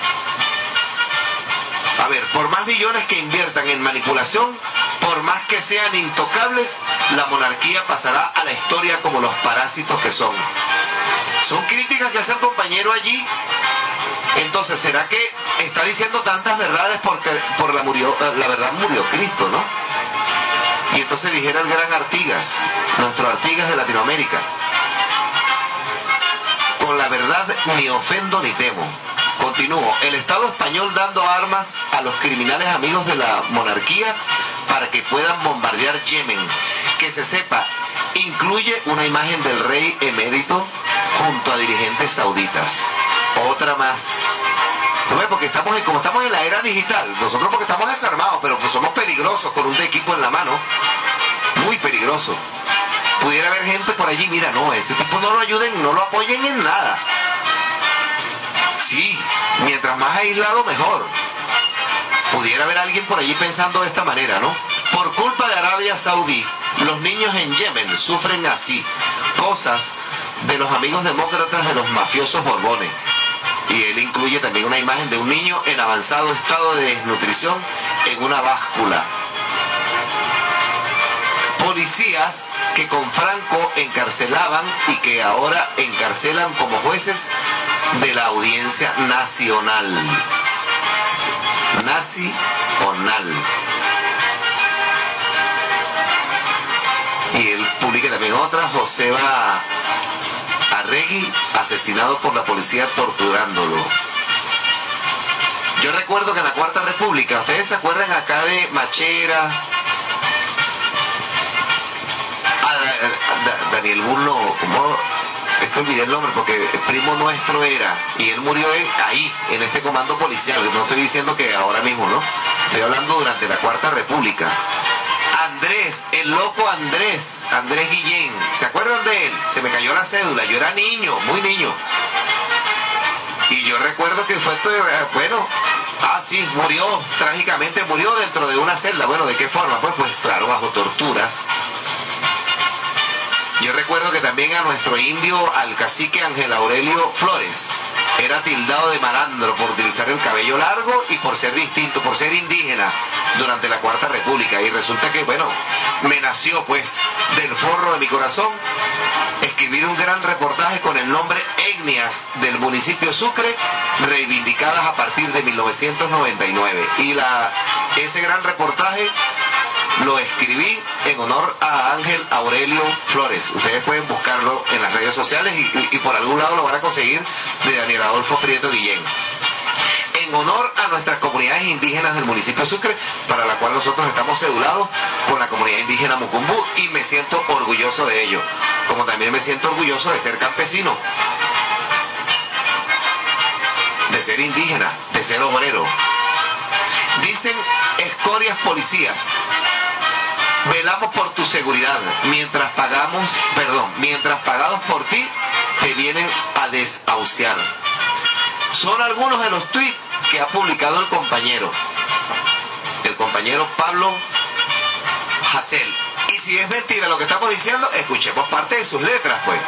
A ver, por más millones que inviertan en manipulación, por más que sean intocables, la monarquía pasará a la historia como los parásitos que son. Son críticas que hace el compañero allí. Entonces, ¿será que está diciendo tantas verdades porque por la, murió, la verdad murió Cristo, no? Y entonces dijera el gran Artigas, nuestro Artigas de Latinoamérica, con la verdad ni ofendo ni temo. Continúo, el Estado español dando armas a los criminales amigos de la monarquía para que puedan bombardear Yemen. Que se sepa, incluye una imagen del rey emérito junto a dirigentes sauditas. Otra más porque estamos como estamos en la era digital, nosotros porque estamos desarmados, pero pues somos peligrosos con un equipo en la mano, muy peligroso. Pudiera haber gente por allí, mira, no, ese tipo no lo ayuden, no lo apoyen en nada. Sí, mientras más aislado, mejor. Pudiera haber alguien por allí pensando de esta manera, ¿no? Por culpa de Arabia Saudí, los niños en Yemen sufren así cosas de los amigos demócratas de los mafiosos borbones. Y él incluye también una imagen de un niño en avanzado estado de desnutrición en una báscula. Policías que con Franco encarcelaban y que ahora encarcelan como jueces de la audiencia nacional. Nacional. Y él publica también otra, Joseba Arregui, asesinado por la policía torturándolo. Yo recuerdo que en la Cuarta República, ¿ustedes se acuerdan acá de Machera? Ah, Da- Daniel Burlo, ¿cómo? Es que olvidé el nombre porque el primo nuestro era, y él murió ahí, en este comando policial. No estoy diciendo que ahora mismo, ¿no? Estoy hablando durante la Cuarta República. Andrés, el loco Andrés, Andrés Guillén, ¿se acuerdan de él? Se me cayó la cédula, yo era niño, muy niño. Y yo recuerdo que fue esto, de- eh, bueno, ah, sí, murió, trágicamente murió dentro de una celda. Bueno, ¿de qué forma? Pues, pues claro, bajo torturas. Yo recuerdo que también a nuestro indio, al cacique Ángel Aurelio Flores, era tildado de malandro por utilizar el cabello largo y por ser distinto, por ser indígena durante la Cuarta República. Y resulta que, bueno, me nació pues del forro de mi corazón escribir un gran reportaje con el nombre Etnias del municipio Sucre, reivindicadas a partir de 1999. Y la, ese gran reportaje lo escribí en honor a Ángel Aurelio Flores. Ustedes pueden buscarlo en las redes sociales y, por algún lado lo van a conseguir de Daniel Adolfo Prieto Guillén. En honor a nuestras comunidades indígenas del municipio de Sucre, para la cual nosotros estamos cedulados con la comunidad indígena Mucumbú y me siento orgulloso de ello, como también me siento orgulloso de ser campesino, de ser indígena, de ser obrero. Dicen escorias policías, velamos por tu seguridad, mientras pagamos, perdón, mientras pagados por ti, te vienen a desahuciar. Son algunos de los tweets que ha publicado el compañero, el compañero Pablo Hassel. Y si es mentira lo que estamos diciendo, escuchemos parte de sus letras, pues.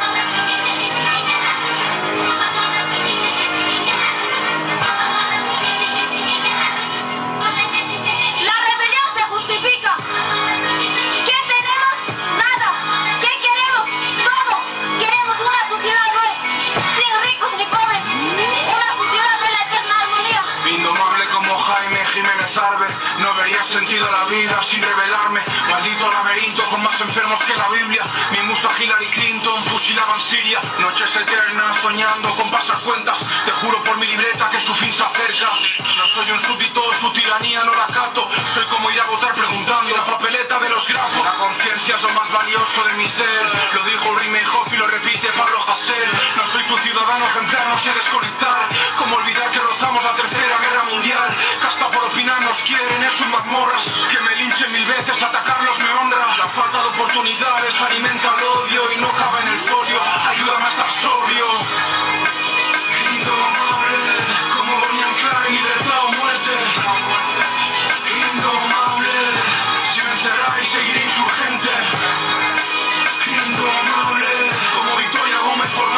Vida sin revelarme. Maldito laberinto con más enfermos que la Biblia. Mi musa Hillary Clinton fusilaba en Siria. Noches eternas soñando con pasar cuentas. Te juro por mi libreta que su fin se acerca. No soy un súbdito, su tiranía no la cato. Soy como ir a votar preguntando la papeleta de los grafos. Lo más valioso de mi ser. Lo dijo Rime Hoff y lo repite Pablo Hasél. No soy su ciudadano ejemplar, no sé desconectar. Como olvidar que rozamos la tercera guerra mundial. Que hasta por opinar nos quieren en sus mazmorras. Que me linchen mil veces, atacarlos me honra. La falta de oportunidades alimenta el odio y no cabe en el folio. Ayúdame a estar sobrio.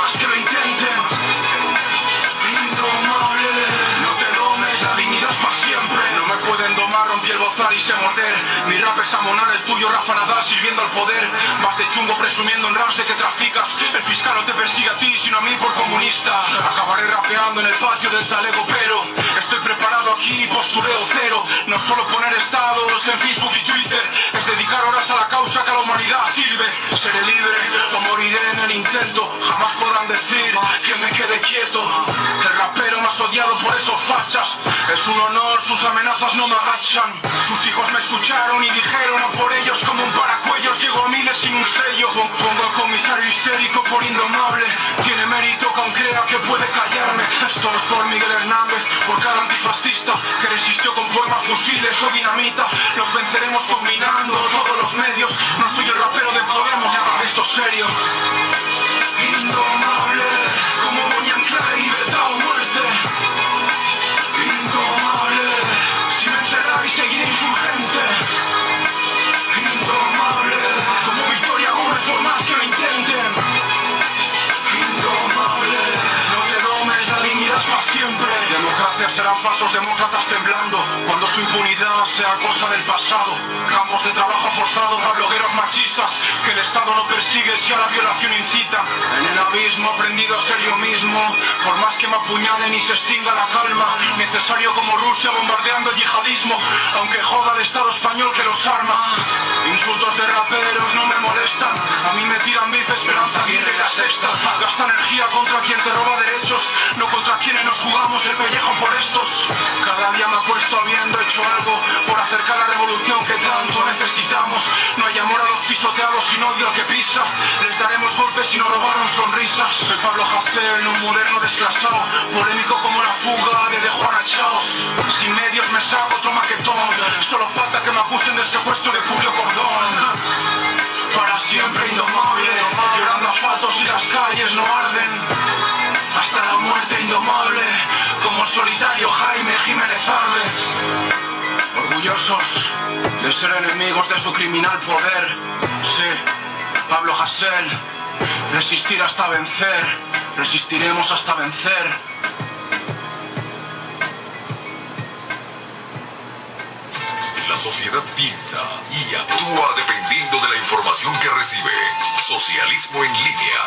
Gómez por rompí el bozal y sé morder. Mi rap es amonar, el tuyo Rafa Nadal sirviendo al poder. Vas de chungo presumiendo en raps de que traficas. El fiscal no te persigue a ti, sino a mí por comunista. Acabaré rapeando en el patio del talego, pero estoy preparado aquí, postureo cero. No solo poner estados en Facebook y Twitter, es dedicar horas a la causa que a la humanidad sirve. Seré libre o moriré en el intento. Jamás podrán decir que me quede quieto. El rapero más odiado por esos fachas. Es un honor, sus amenazas no me agachan. Sus hijos me escucharon y dijeron a por ellos como un paracuellos. Llego a miles sin un sello. Pon- Pongo al comisario histérico por indomable. Tiene mérito que crea que puede callarme. Esto es por Miguel Hernández, por cada antifascista que resistió con poemas, fusiles o dinamita. Los venceremos combinando todos los medios. No soy el rapero de Podemos, esto es serio. Indomable, falsos demócratas temblando, cuando su impunidad sea cosa del pasado. Campos de trabajo forzado para blogueros machistas, que el Estado no persigue si a la violación incita. En el abismo aprendido a ser yo mismo, por más que me apuñalen y se extinga la calma, necesario como Rusia bombardeando el yihadismo, aunque joda al Estado español que los arma. Insultos de raperos no me molestan, a mí me tiran bife Esperanza Aguirre la sexta. Gasta energía contra quien te roba derechos, no contra quienes nos jugamos el pellejo por estos. Cada día me apuesto habiendo hecho algo por acercar la revolución que tanto necesitamos. No hay amor a los pisoteados sin odio al que pisa. Les daremos golpes y nos robaron sonrisas. Soy Pablo Hasél, un moderno desclasado, polémico como la fuga de De Juana Chaos. Sin medios me saco otro maquetón, solo falta que me acusen del secuestro de Julio Cordón. Para siempre indomable, llorando asfaltos y las calles no arden. Solitario Jaime Jiménez Arde. Orgullosos de ser enemigos de su criminal poder. Sí, Pablo Hasél, resistir hasta vencer, resistiremos hasta vencer. La sociedad piensa y actúa dependiendo de la información que recibe. Socialismo en línea.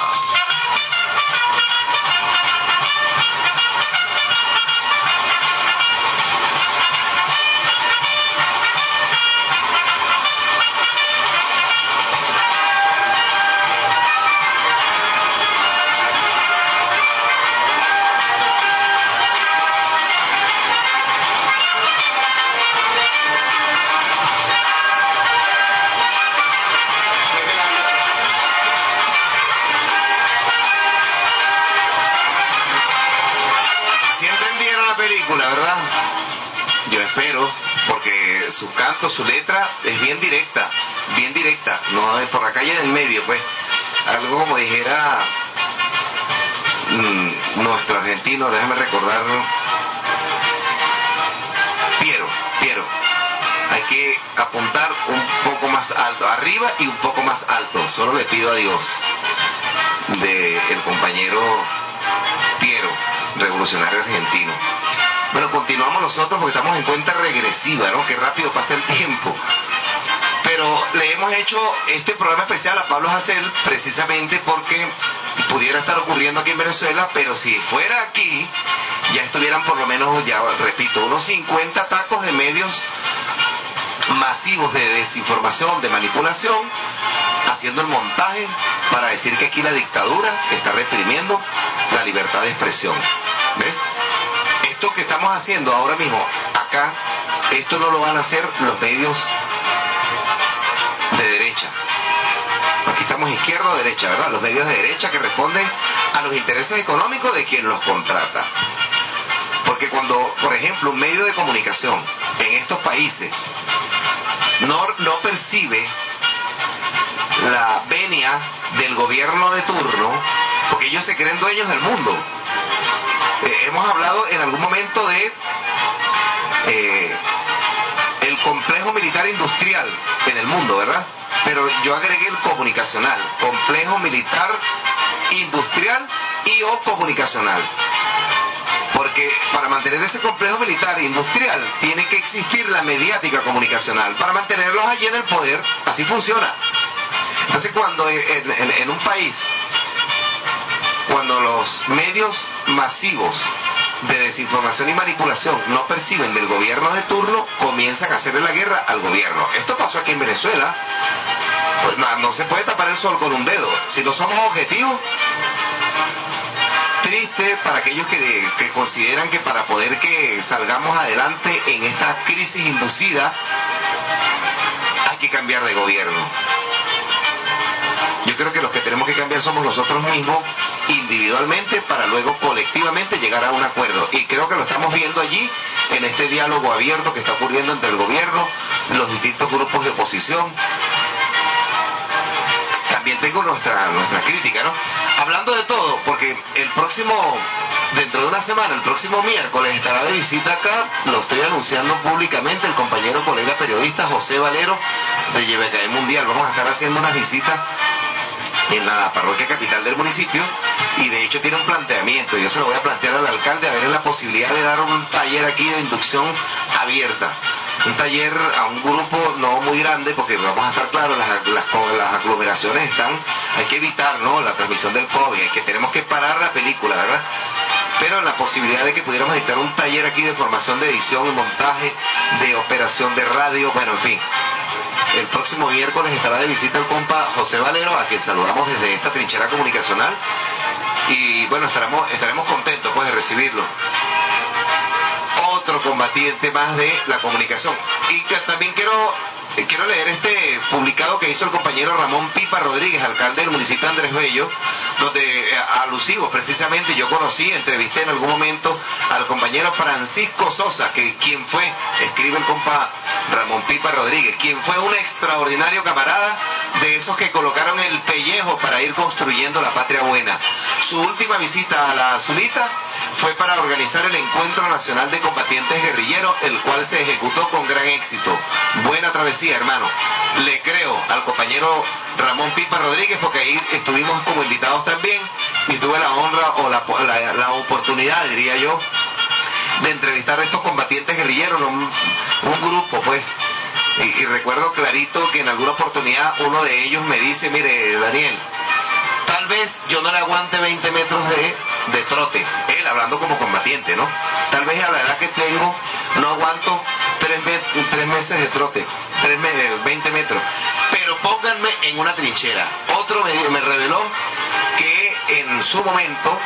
Argentino, déjame recordarlo. Piero, Piero. Hay que apuntar un poco más alto, arriba y un poco más alto. Solo le pido a Dios de el compañero Piero, revolucionario argentino. Bueno, continuamos nosotros porque estamos en cuenta regresiva, ¿no? Qué rápido pasa el tiempo. Pero le hemos hecho este programa especial a Pablo Hasél precisamente porque pudiera estar ocurriendo aquí en Venezuela, pero si fuera aquí, ya estuvieran por lo menos, ya repito, unos 50 tacos de medios masivos de desinformación, de manipulación, haciendo el montaje para decir que aquí la dictadura está reprimiendo la libertad de expresión. ¿Ves? Esto que estamos haciendo ahora mismo acá, esto no lo van a hacer los medios de derecha. Izquierda o derecha, ¿verdad? Los medios de derecha que responden a los intereses económicos de quien los contrata. Porque cuando, por ejemplo, un medio de comunicación en estos países no, no percibe la venia del gobierno de turno, porque ellos se creen dueños del mundo. Eh, hemos hablado en algún momento de eh, complejo militar industrial en el mundo, ¿verdad? Pero yo agregué el comunicacional, complejo militar industrial y o comunicacional. Porque para mantener ese complejo militar e industrial tiene que existir la mediática comunicacional. Para mantenerlos allí en el poder, así funciona. Entonces cuando en- en un país, cuando los medios masivos de desinformación y manipulación no perciben del gobierno de turno, comienzan a hacerle la guerra al gobierno. Esto pasó aquí en Venezuela. Pues no, se puede tapar el sol con un dedo. Si no somos objetivos, triste para aquellos que, que consideran que para poder que salgamos adelante en esta crisis inducida hay que cambiar de gobierno. Yo creo que los que tenemos que cambiar somos nosotros mismos individualmente para luego colectivamente llegar a un acuerdo. Y creo que lo estamos viendo allí en este diálogo abierto que está ocurriendo entre el gobierno, los distintos grupos de oposición. También tengo nuestra, nuestra crítica, ¿no? Hablando de todo, porque el próximo, dentro de una semana, el próximo miércoles estará de visita acá, lo estoy anunciando públicamente, el compañero colega periodista José Valero de Yebecae Mundial. Vamos a estar haciendo unas visitas en la parroquia capital del municipio y de hecho tiene un planteamiento. Yo se lo voy a plantear al alcalde a ver la posibilidad de dar un taller aquí de inducción abierta. Un taller a un grupo no muy grande porque vamos a estar claros, las, las, las aglomeraciones están, hay que evitar ¿no? la transmisión del COVID, hay que, tenemos que parar la película, ¿verdad? pero la posibilidad de que pudiéramos dictar un taller aquí de formación de edición y montaje, de operación de radio, bueno, en fin. El próximo miércoles estará de visita el compa José Valero, a quien saludamos desde esta trinchera comunicacional. Y bueno, estaremos, estaremos contentos pues de recibirlo. Otro combatiente más de la comunicación. Y que también quiero eh, quiero leer este publicado que hizo el compañero Ramón Pipa Rodríguez, alcalde del municipio Andrés Bello, donde eh, alusivo precisamente yo conocí, entrevisté en algún momento al compañero Francisco Sosa, que quien fue, escribe el compa Ramón Pipa Rodríguez, quien fue un extraordinario camarada de esos que colocaron el pellejo para ir construyendo la patria buena. Su última visita a la Azulita fue para organizar el Encuentro Nacional de Combatientes Guerrilleros, el cual se ejecutó con gran éxito. Buena travesía, hermano. Le creo al compañero Ramón Pipa Rodríguez, porque ahí estuvimos como invitados también, y tuve la honra o la, oportunidad, diría yo, de entrevistar a estos combatientes guerrilleros, un, grupo, pues. y recuerdo clarito que en alguna oportunidad uno de ellos me dice, mire, Daniel, Tal vez yo no le aguante 20 metros de, de trote, él hablando como combatiente, ¿no? Tal vez a la edad que tengo no aguanto tres, tres meses de trote, tres meses, 20 metros. Pero pónganme en una trinchera. Otro me, me reveló que en su momento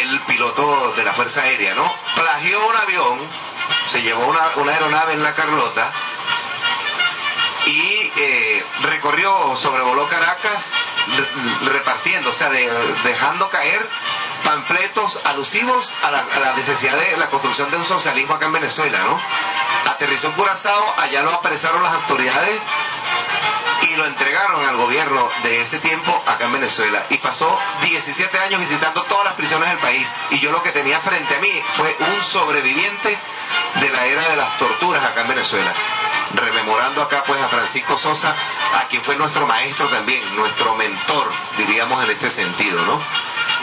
el piloto de la Fuerza Aérea, ¿no? Plagió un avión, se llevó una, una aeronave en la Carlota y eh, recorrió, sobrevoló Caracas repartiendo, o sea, dejando caer panfletos alusivos a la, necesidad de la construcción de un socialismo acá en Venezuela, ¿no? Aterrizó en Curazao, allá lo apresaron las autoridades y lo entregaron al gobierno de ese tiempo acá en Venezuela. Y pasó 17 años visitando todas las prisiones del país. Y yo lo que tenía frente a mí fue un sobreviviente de la era de las torturas acá en Venezuela rememorando acá pues a Francisco Sosa, a quien fue nuestro maestro también, nuestro mentor, diríamos en este sentido, ¿no?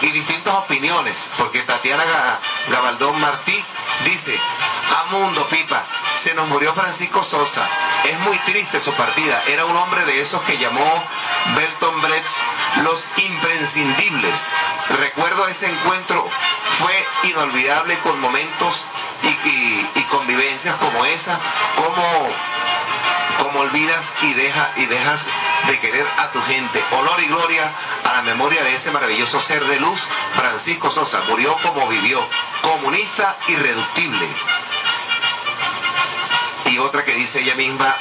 Y distintas opiniones, porque Tatiana Gabaldón Martí dice, a mundo pipa, se nos murió Francisco Sosa, es muy triste su partida, era un hombre de esos que llamó Belton Brecht los imprescindibles. Recuerdo ese encuentro, fue inolvidable con momentos y, convivencias como esa, como, como olvidas y, deja, y dejas de querer a tu gente. Honor y gloria a la memoria de ese maravilloso ser de luz, Francisco Sosa. Murió como vivió, comunista irreductible. Y otra que dice ella misma,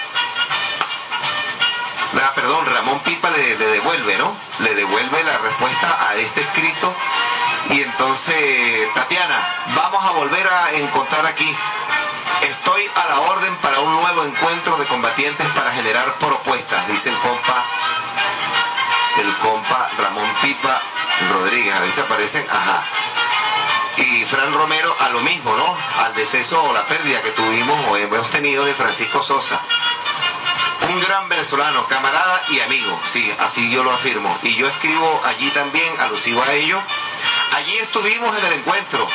ah, perdón, Ramón Pipa le, le, devuelve, ¿no? Le devuelve la respuesta a este escrito y entonces, Tatiana, vamos a volver a encontrar aquí. Estoy a la orden para un nuevo encuentro de combatientes para generar propuestas, dice el compa, el compa Ramón Pipa Rodríguez. A veces aparecen, ajá. Y Fran Romero a lo mismo, ¿no? Al deceso o la pérdida que tuvimos o hemos tenido de Francisco Sosa un gran venezolano, camarada y amigo, sí, así yo lo afirmo. Y yo escribo allí también, alusivo a ello, Allí estuvimos en el encuentro.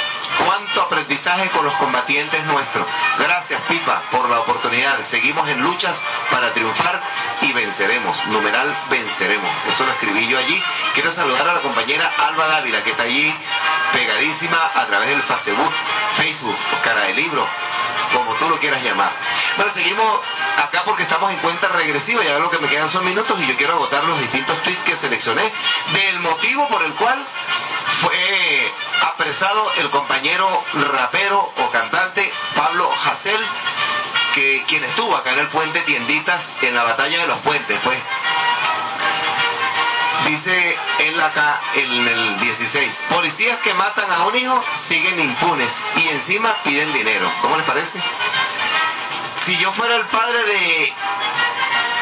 Cuánto aprendizaje con los combatientes nuestros. Gracias, Pipa, por la oportunidad. Seguimos en luchas para triunfar y venceremos. Numeral venceremos. Eso lo escribí yo allí. Quiero saludar a la compañera Alba Dávila, que está allí pegadísima a través del Facebook, Facebook, cara de libro, como tú lo quieras llamar. Bueno, seguimos acá porque estamos en cuenta regresiva. Ya lo que me quedan son minutos y yo quiero agotar los distintos tweets que seleccioné del motivo por el cual fue apresado el compañero rapero o cantante Pablo Hassel, que quien estuvo acá en el puente Tienditas en la batalla de los puentes, pues. Dice él acá en el 16, policías que matan a un hijo siguen impunes y encima piden dinero. ¿Cómo les parece? Si yo fuera el padre de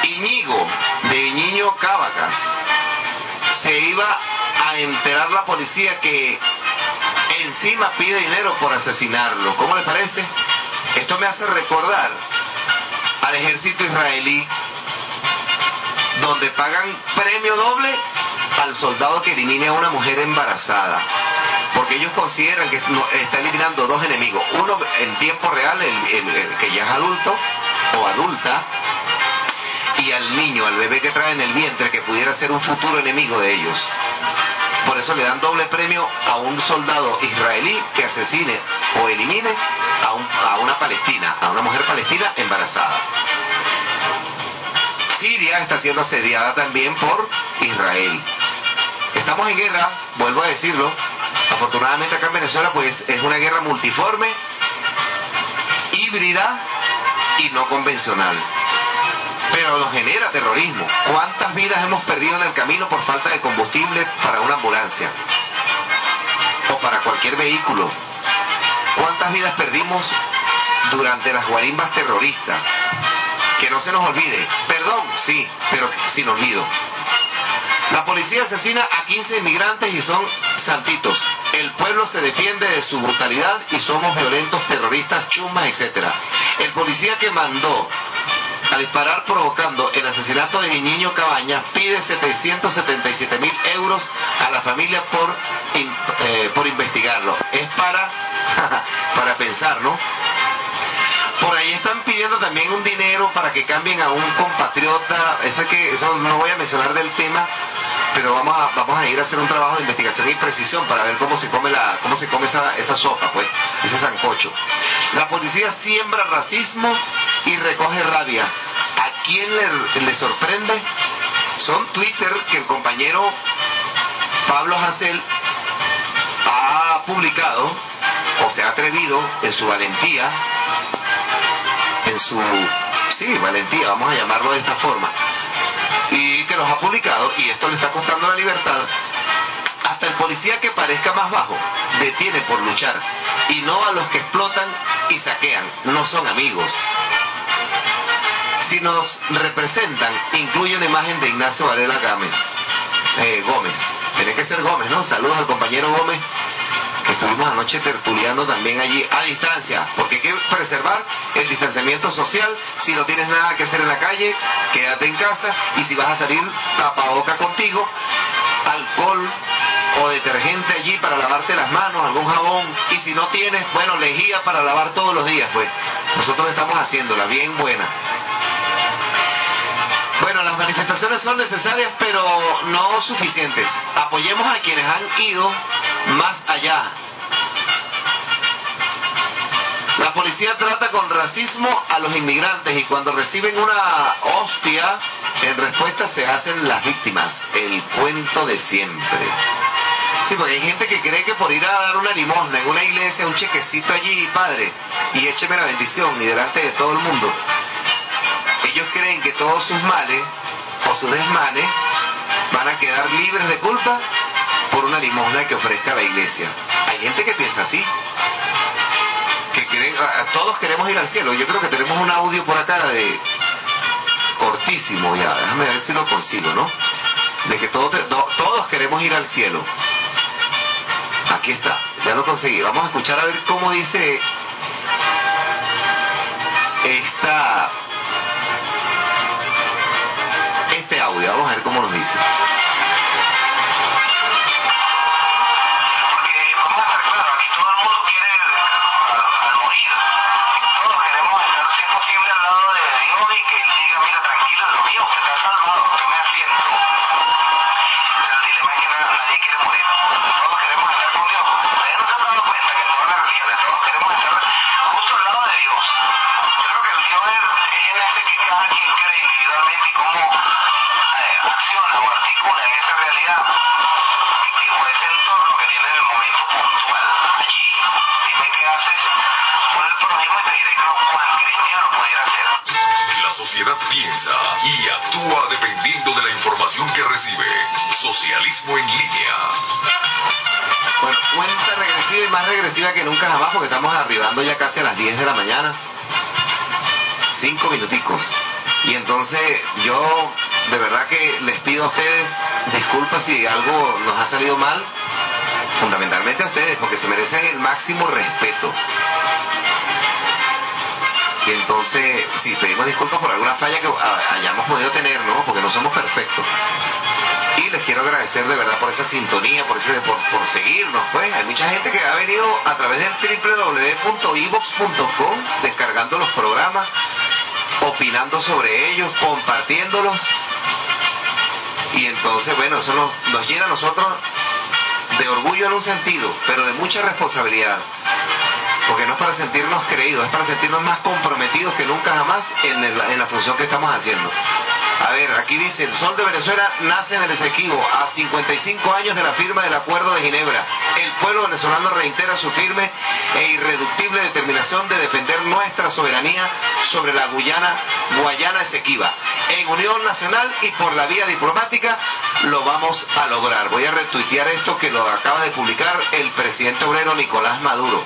Iñigo, de Iñiño Cavacas, se iba a enterar la policía que encima pide dinero por asesinarlo. ¿Cómo le parece? Esto me hace recordar al ejército israelí donde pagan premio doble al soldado que elimine a una mujer embarazada. Porque ellos consideran que está eliminando dos enemigos. Uno en tiempo real, el- el que ya es adulto o adulta, y al niño, al bebé que trae en el vientre, que pudiera ser un futuro enemigo de ellos. Por eso le dan doble premio a un soldado israelí que asesine o elimine a, un- a una palestina, a una mujer palestina embarazada. Siria está siendo asediada también por Israel. Estamos en guerra, vuelvo a decirlo. Afortunadamente acá en Venezuela pues es una guerra multiforme, híbrida y no convencional. Pero nos genera terrorismo. ¿Cuántas vidas hemos perdido en el camino por falta de combustible para una ambulancia? O para cualquier vehículo. ¿Cuántas vidas perdimos durante las guarimbas terroristas? Que no se nos olvide. Perdón, sí, pero sin olvido. La policía asesina a 15 inmigrantes y son santitos. El pueblo se defiende de su brutalidad y somos violentos, terroristas, chumas, etc. El policía que mandó a disparar provocando el asesinato de Niño Cabañas pide 777 mil euros a la familia por, eh, por investigarlo. Es para, para pensar, ¿no? Por ahí están pidiendo también un dinero para que cambien a un compatriota. Eso es que eso no voy a mencionar del tema, pero vamos a vamos a ir a hacer un trabajo de investigación y precisión para ver cómo se come la cómo se come esa esa sopa, pues, ese sancocho. La policía siembra racismo y recoge rabia. ¿A quién le, le sorprende? Son Twitter que el compañero Pablo Hassel ha publicado o se ha atrevido en su valentía en su, sí, valentía, vamos a llamarlo de esta forma, y que los ha publicado, y esto le está costando la libertad, hasta el policía que parezca más bajo detiene por luchar, y no a los que explotan y saquean, no son amigos. Si nos representan, incluye una imagen de Ignacio Varela Gámez, eh, Gómez, tiene que ser Gómez, ¿no? Saludos al compañero Gómez estuvimos anoche tertuliando también allí a distancia, porque hay que preservar el distanciamiento social. Si no tienes nada que hacer en la calle, quédate en casa y si vas a salir, tapaboca contigo, alcohol o detergente allí para lavarte las manos, algún jabón y si no tienes, bueno, lejía para lavar todos los días, pues nosotros estamos haciéndola bien buena. Las manifestaciones son necesarias, pero no suficientes. Apoyemos a quienes han ido más allá. La policía trata con racismo a los inmigrantes y cuando reciben una hostia, en respuesta se hacen las víctimas. El cuento de siempre. Sí, porque hay gente que cree que por ir a dar una limosna en una iglesia, un chequecito allí, padre, y écheme la bendición y delante de todo el mundo, ellos creen que todos sus males o sus desmanes van a quedar libres de culpa por una limosna que ofrezca la iglesia. Hay gente que piensa así, que todos queremos ir al cielo. Yo creo que tenemos un audio por acá de cortísimo ya, déjame ver si lo consigo, ¿no? De que todos queremos ir al cielo. Aquí está, ya lo conseguí. Vamos a escuchar a ver cómo dice esta Vamos a ver cómo nos dice. vamos a estar claros, aquí todo el mundo quiere al, morir. Todos queremos estar, si es posible, al lado de Dios y que Él diga, mira, tranquilo, lo mío, usted está salvado, tome asiento. Pero el dilema es que na- nadie quiere morir. Todos queremos estar con Dios. Que todos queremos estar justo al lado de Dios. Yo creo que el Dios es, es en ese que cada quien cree individualmente y cómo eh, acciona o articula en esa realidad que o ese entorno que tiene en el momento puntual allí. Dime qué haces por el prójimo y te diré que cristiano pudiera ser. La sociedad piensa y actúa dependiendo de la información que recibe. Socialismo en línea. Bueno, cuenta regresiva y más regresiva que nunca jamás porque estamos arribando ya casi a las 10 de la mañana. Cinco minuticos. Y entonces yo de verdad que les pido a ustedes disculpas si algo nos ha salido mal. Fundamentalmente a ustedes porque se merecen el máximo respeto. Y entonces, sí, pedimos disculpas por alguna falla que ah, hayamos podido tener, ¿no? Porque no somos perfectos. Y les quiero agradecer de verdad por esa sintonía, por ese por, por seguirnos, pues. Hay mucha gente que ha venido a través del www.evox.com descargando los programas, opinando sobre ellos, compartiéndolos. Y entonces, bueno, eso nos, llena a nosotros de orgullo en un sentido, pero de mucha responsabilidad. Porque no es para sentirnos creídos, es para sentirnos más comprometidos que nunca jamás en, en la función que estamos haciendo. A ver, aquí dice, el sol de Venezuela nace en el Esequibo, a 55 años de la firma del Acuerdo de Ginebra. El pueblo venezolano reitera su firme e irreductible determinación de defender nuestra soberanía sobre la Guyana, Guayana Esequiba. En unión nacional y por la vía diplomática lo vamos a lograr. Voy a retuitear esto que lo acaba de publicar el presidente obrero Nicolás Maduro.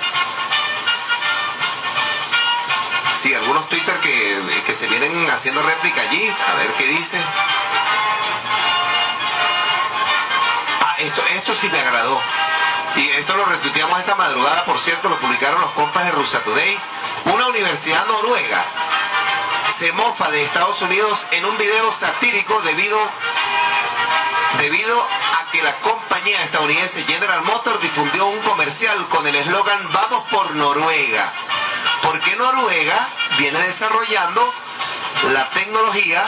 Sí, algunos Twitter que, que se vienen haciendo réplica allí, a ver qué dice. Ah, esto, esto sí me agradó. Y esto lo retuiteamos esta madrugada, por cierto, lo publicaron los compas de Rusa Today. Una universidad noruega se mofa de Estados Unidos en un video satírico debido debido a que la compañía estadounidense General Motors difundió un comercial con el eslogan Vamos por Noruega. Porque Noruega viene desarrollando la tecnología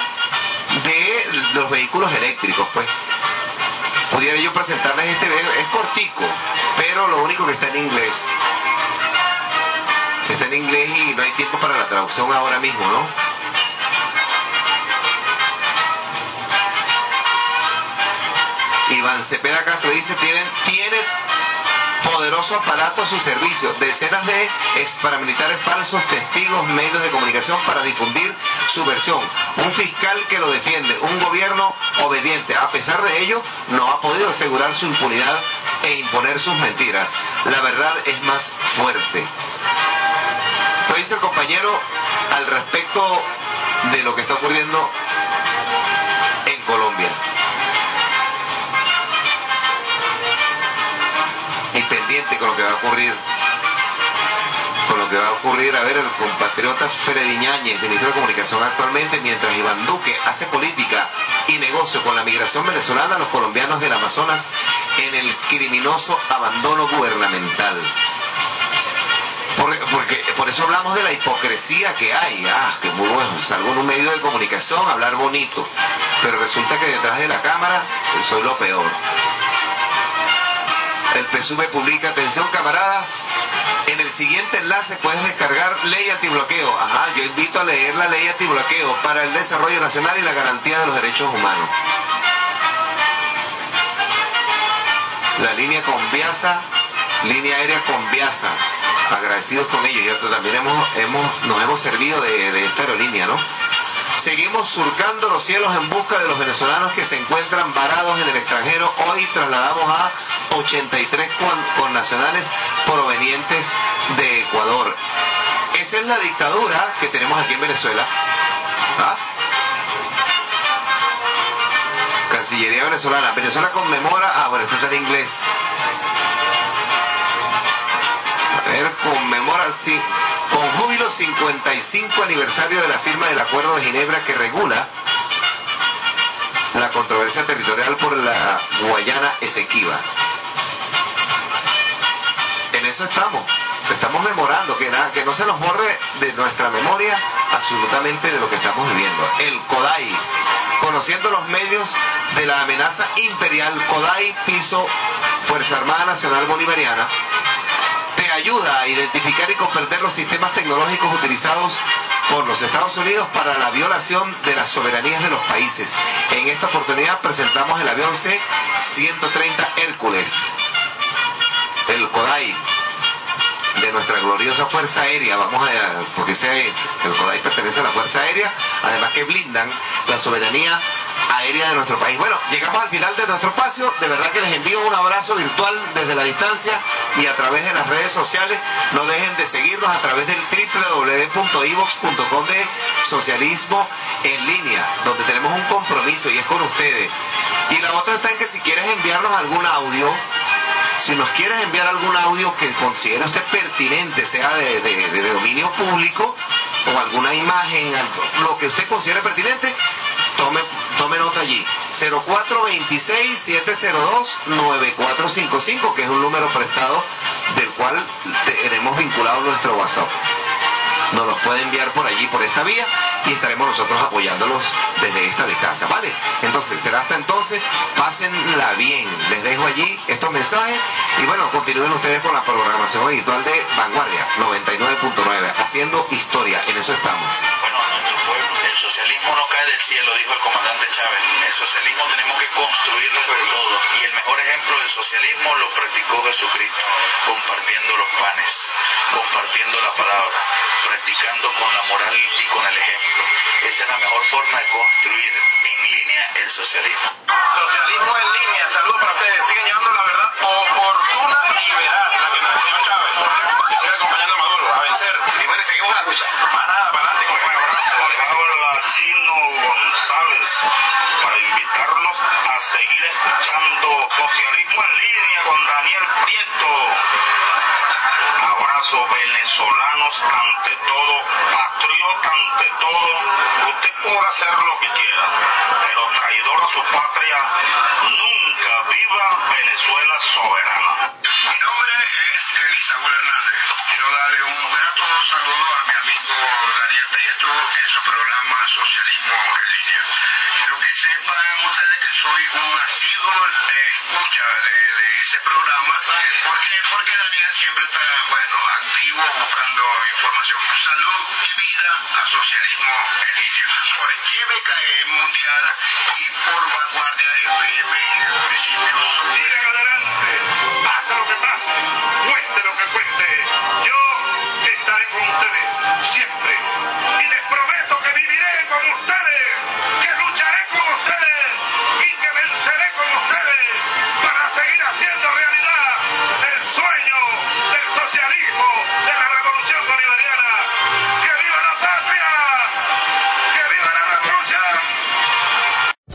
de los vehículos eléctricos, pues. Pudiera yo presentarles este video, es cortico, pero lo único que está en inglés. Está en inglés y no hay tiempo para la traducción ahora mismo, ¿no? Iván Cepeda Castro dice, tiene poderoso aparato a su servicio, decenas de ex paramilitares falsos, testigos, medios de comunicación para difundir su versión, un fiscal que lo defiende, un gobierno obediente. A pesar de ello, no ha podido asegurar su impunidad e imponer sus mentiras. La verdad es más fuerte. Lo dice el compañero al respecto de lo que está ocurriendo va a ocurrir. Con lo que va a ocurrir, a ver, el compatriota Ñáñez, ministro de Comunicación actualmente, mientras Iván Duque hace política y negocio con la migración venezolana, los colombianos del Amazonas en el criminoso abandono gubernamental. Por, porque, por eso hablamos de la hipocresía que hay. Ah, que muy bueno, salgo en un medio de comunicación hablar bonito, pero resulta que detrás de la cámara soy lo peor. El PSUV publica, atención camaradas, en el siguiente enlace puedes descargar ley antibloqueo. Ajá, yo invito a leer la ley antibloqueo para el desarrollo nacional y la garantía de los derechos humanos. La línea Conviasa, línea aérea Conviasa, agradecidos con ellos, ya también hemos, hemos, nos hemos servido de, de esta aerolínea, ¿no? Seguimos surcando los cielos en busca de los venezolanos que se encuentran varados en el extranjero. Hoy trasladamos a 83 con, connacionales provenientes de Ecuador. Esa es la dictadura que tenemos aquí en Venezuela. ¿Ah? Cancillería venezolana. Venezuela conmemora. Ah, bueno, está en inglés. Ver, conmemora, sí, con júbilo 55 aniversario de la firma del Acuerdo de Ginebra que regula la controversia territorial por la Guayana Esequiba. En eso estamos. Estamos memorando que, que no se nos borre de nuestra memoria absolutamente de lo que estamos viviendo. El CODAI, conociendo los medios de la amenaza imperial, CODAI piso Fuerza Armada Nacional Bolivariana, te ayuda a identificar y comprender los sistemas tecnológicos utilizados por los Estados Unidos para la violación de las soberanías de los países. En esta oportunidad presentamos el avión C-130 Hércules, el Kodai de nuestra gloriosa Fuerza Aérea, vamos a, porque ese es, el Kodai pertenece a la Fuerza Aérea, además que blindan la soberanía aérea de nuestro país. Bueno, llegamos al final de nuestro espacio, de verdad que les envío un abrazo virtual desde la distancia y a través de las redes sociales, no dejen de seguirnos a través del www.ivox.com de socialismo en línea, donde tenemos un compromiso y es con ustedes. Y la otra está en que si quieres enviarnos algún audio, si nos quieres enviar algún audio que considere usted pertinente, sea de, dominio público o alguna imagen, lo que usted considere pertinente, tome, tome nota allí. 0426-702-9455, que es un número prestado del cual tenemos vinculado nuestro WhatsApp. Nos los puede enviar por allí, por esta vía, y estaremos nosotros apoyándolos desde esta distancia, ¿vale? Entonces, será hasta entonces, pásenla bien. Les dejo allí estos mensajes y bueno, continúen ustedes con la programación habitual de Vanguardia 99.9, haciendo historia, en eso estamos. Socialismo no cae del cielo, dijo el comandante Chávez. El socialismo tenemos que construirlo entre todos. Y el mejor ejemplo del socialismo lo practicó Jesucristo, compartiendo los panes, compartiendo la palabra, practicando con la moral y con el ejemplo. Esa es la mejor forma de construir en línea el socialismo. Socialismo en línea, saludos para ustedes. Siguen llevando la verdad oportuna y veraz, la que nos enseñó Chávez. Que siga acompañando a Maduro, a vencer. Y bueno, seguimos la lucha. Para nada, para adelante, con un abrazo. Habla Chino González para invitarlos a seguir escuchando Socialismo en línea con Daniel Prieto. Abrazo venezolanos ante todo, patriota ante todo. Usted podrá hacer lo que quiera, pero traidor a su patria, nunca viva Venezuela soberana. Mi nombre es Elisaúl Hernández. Quiero darle un grato saludo a mi amigo Daniel Prieto en su programa Socialismo en línea. Quiero que sepan ustedes que soy un asiduo de escucha de, ese programa. ¿Por? Porque Daniel siempre está, bueno, activo buscando información. Salud y vida a Socialismo línea. Por GBKE Mundial y por Vanguardia FM Principios. Sigan adelante, pase lo que pase, cueste lo que cueste. Yo estaré con ustedes siempre. Y les prometo que viviré con ustedes, que lucharé con ustedes y que venceré con ustedes para seguir haciendo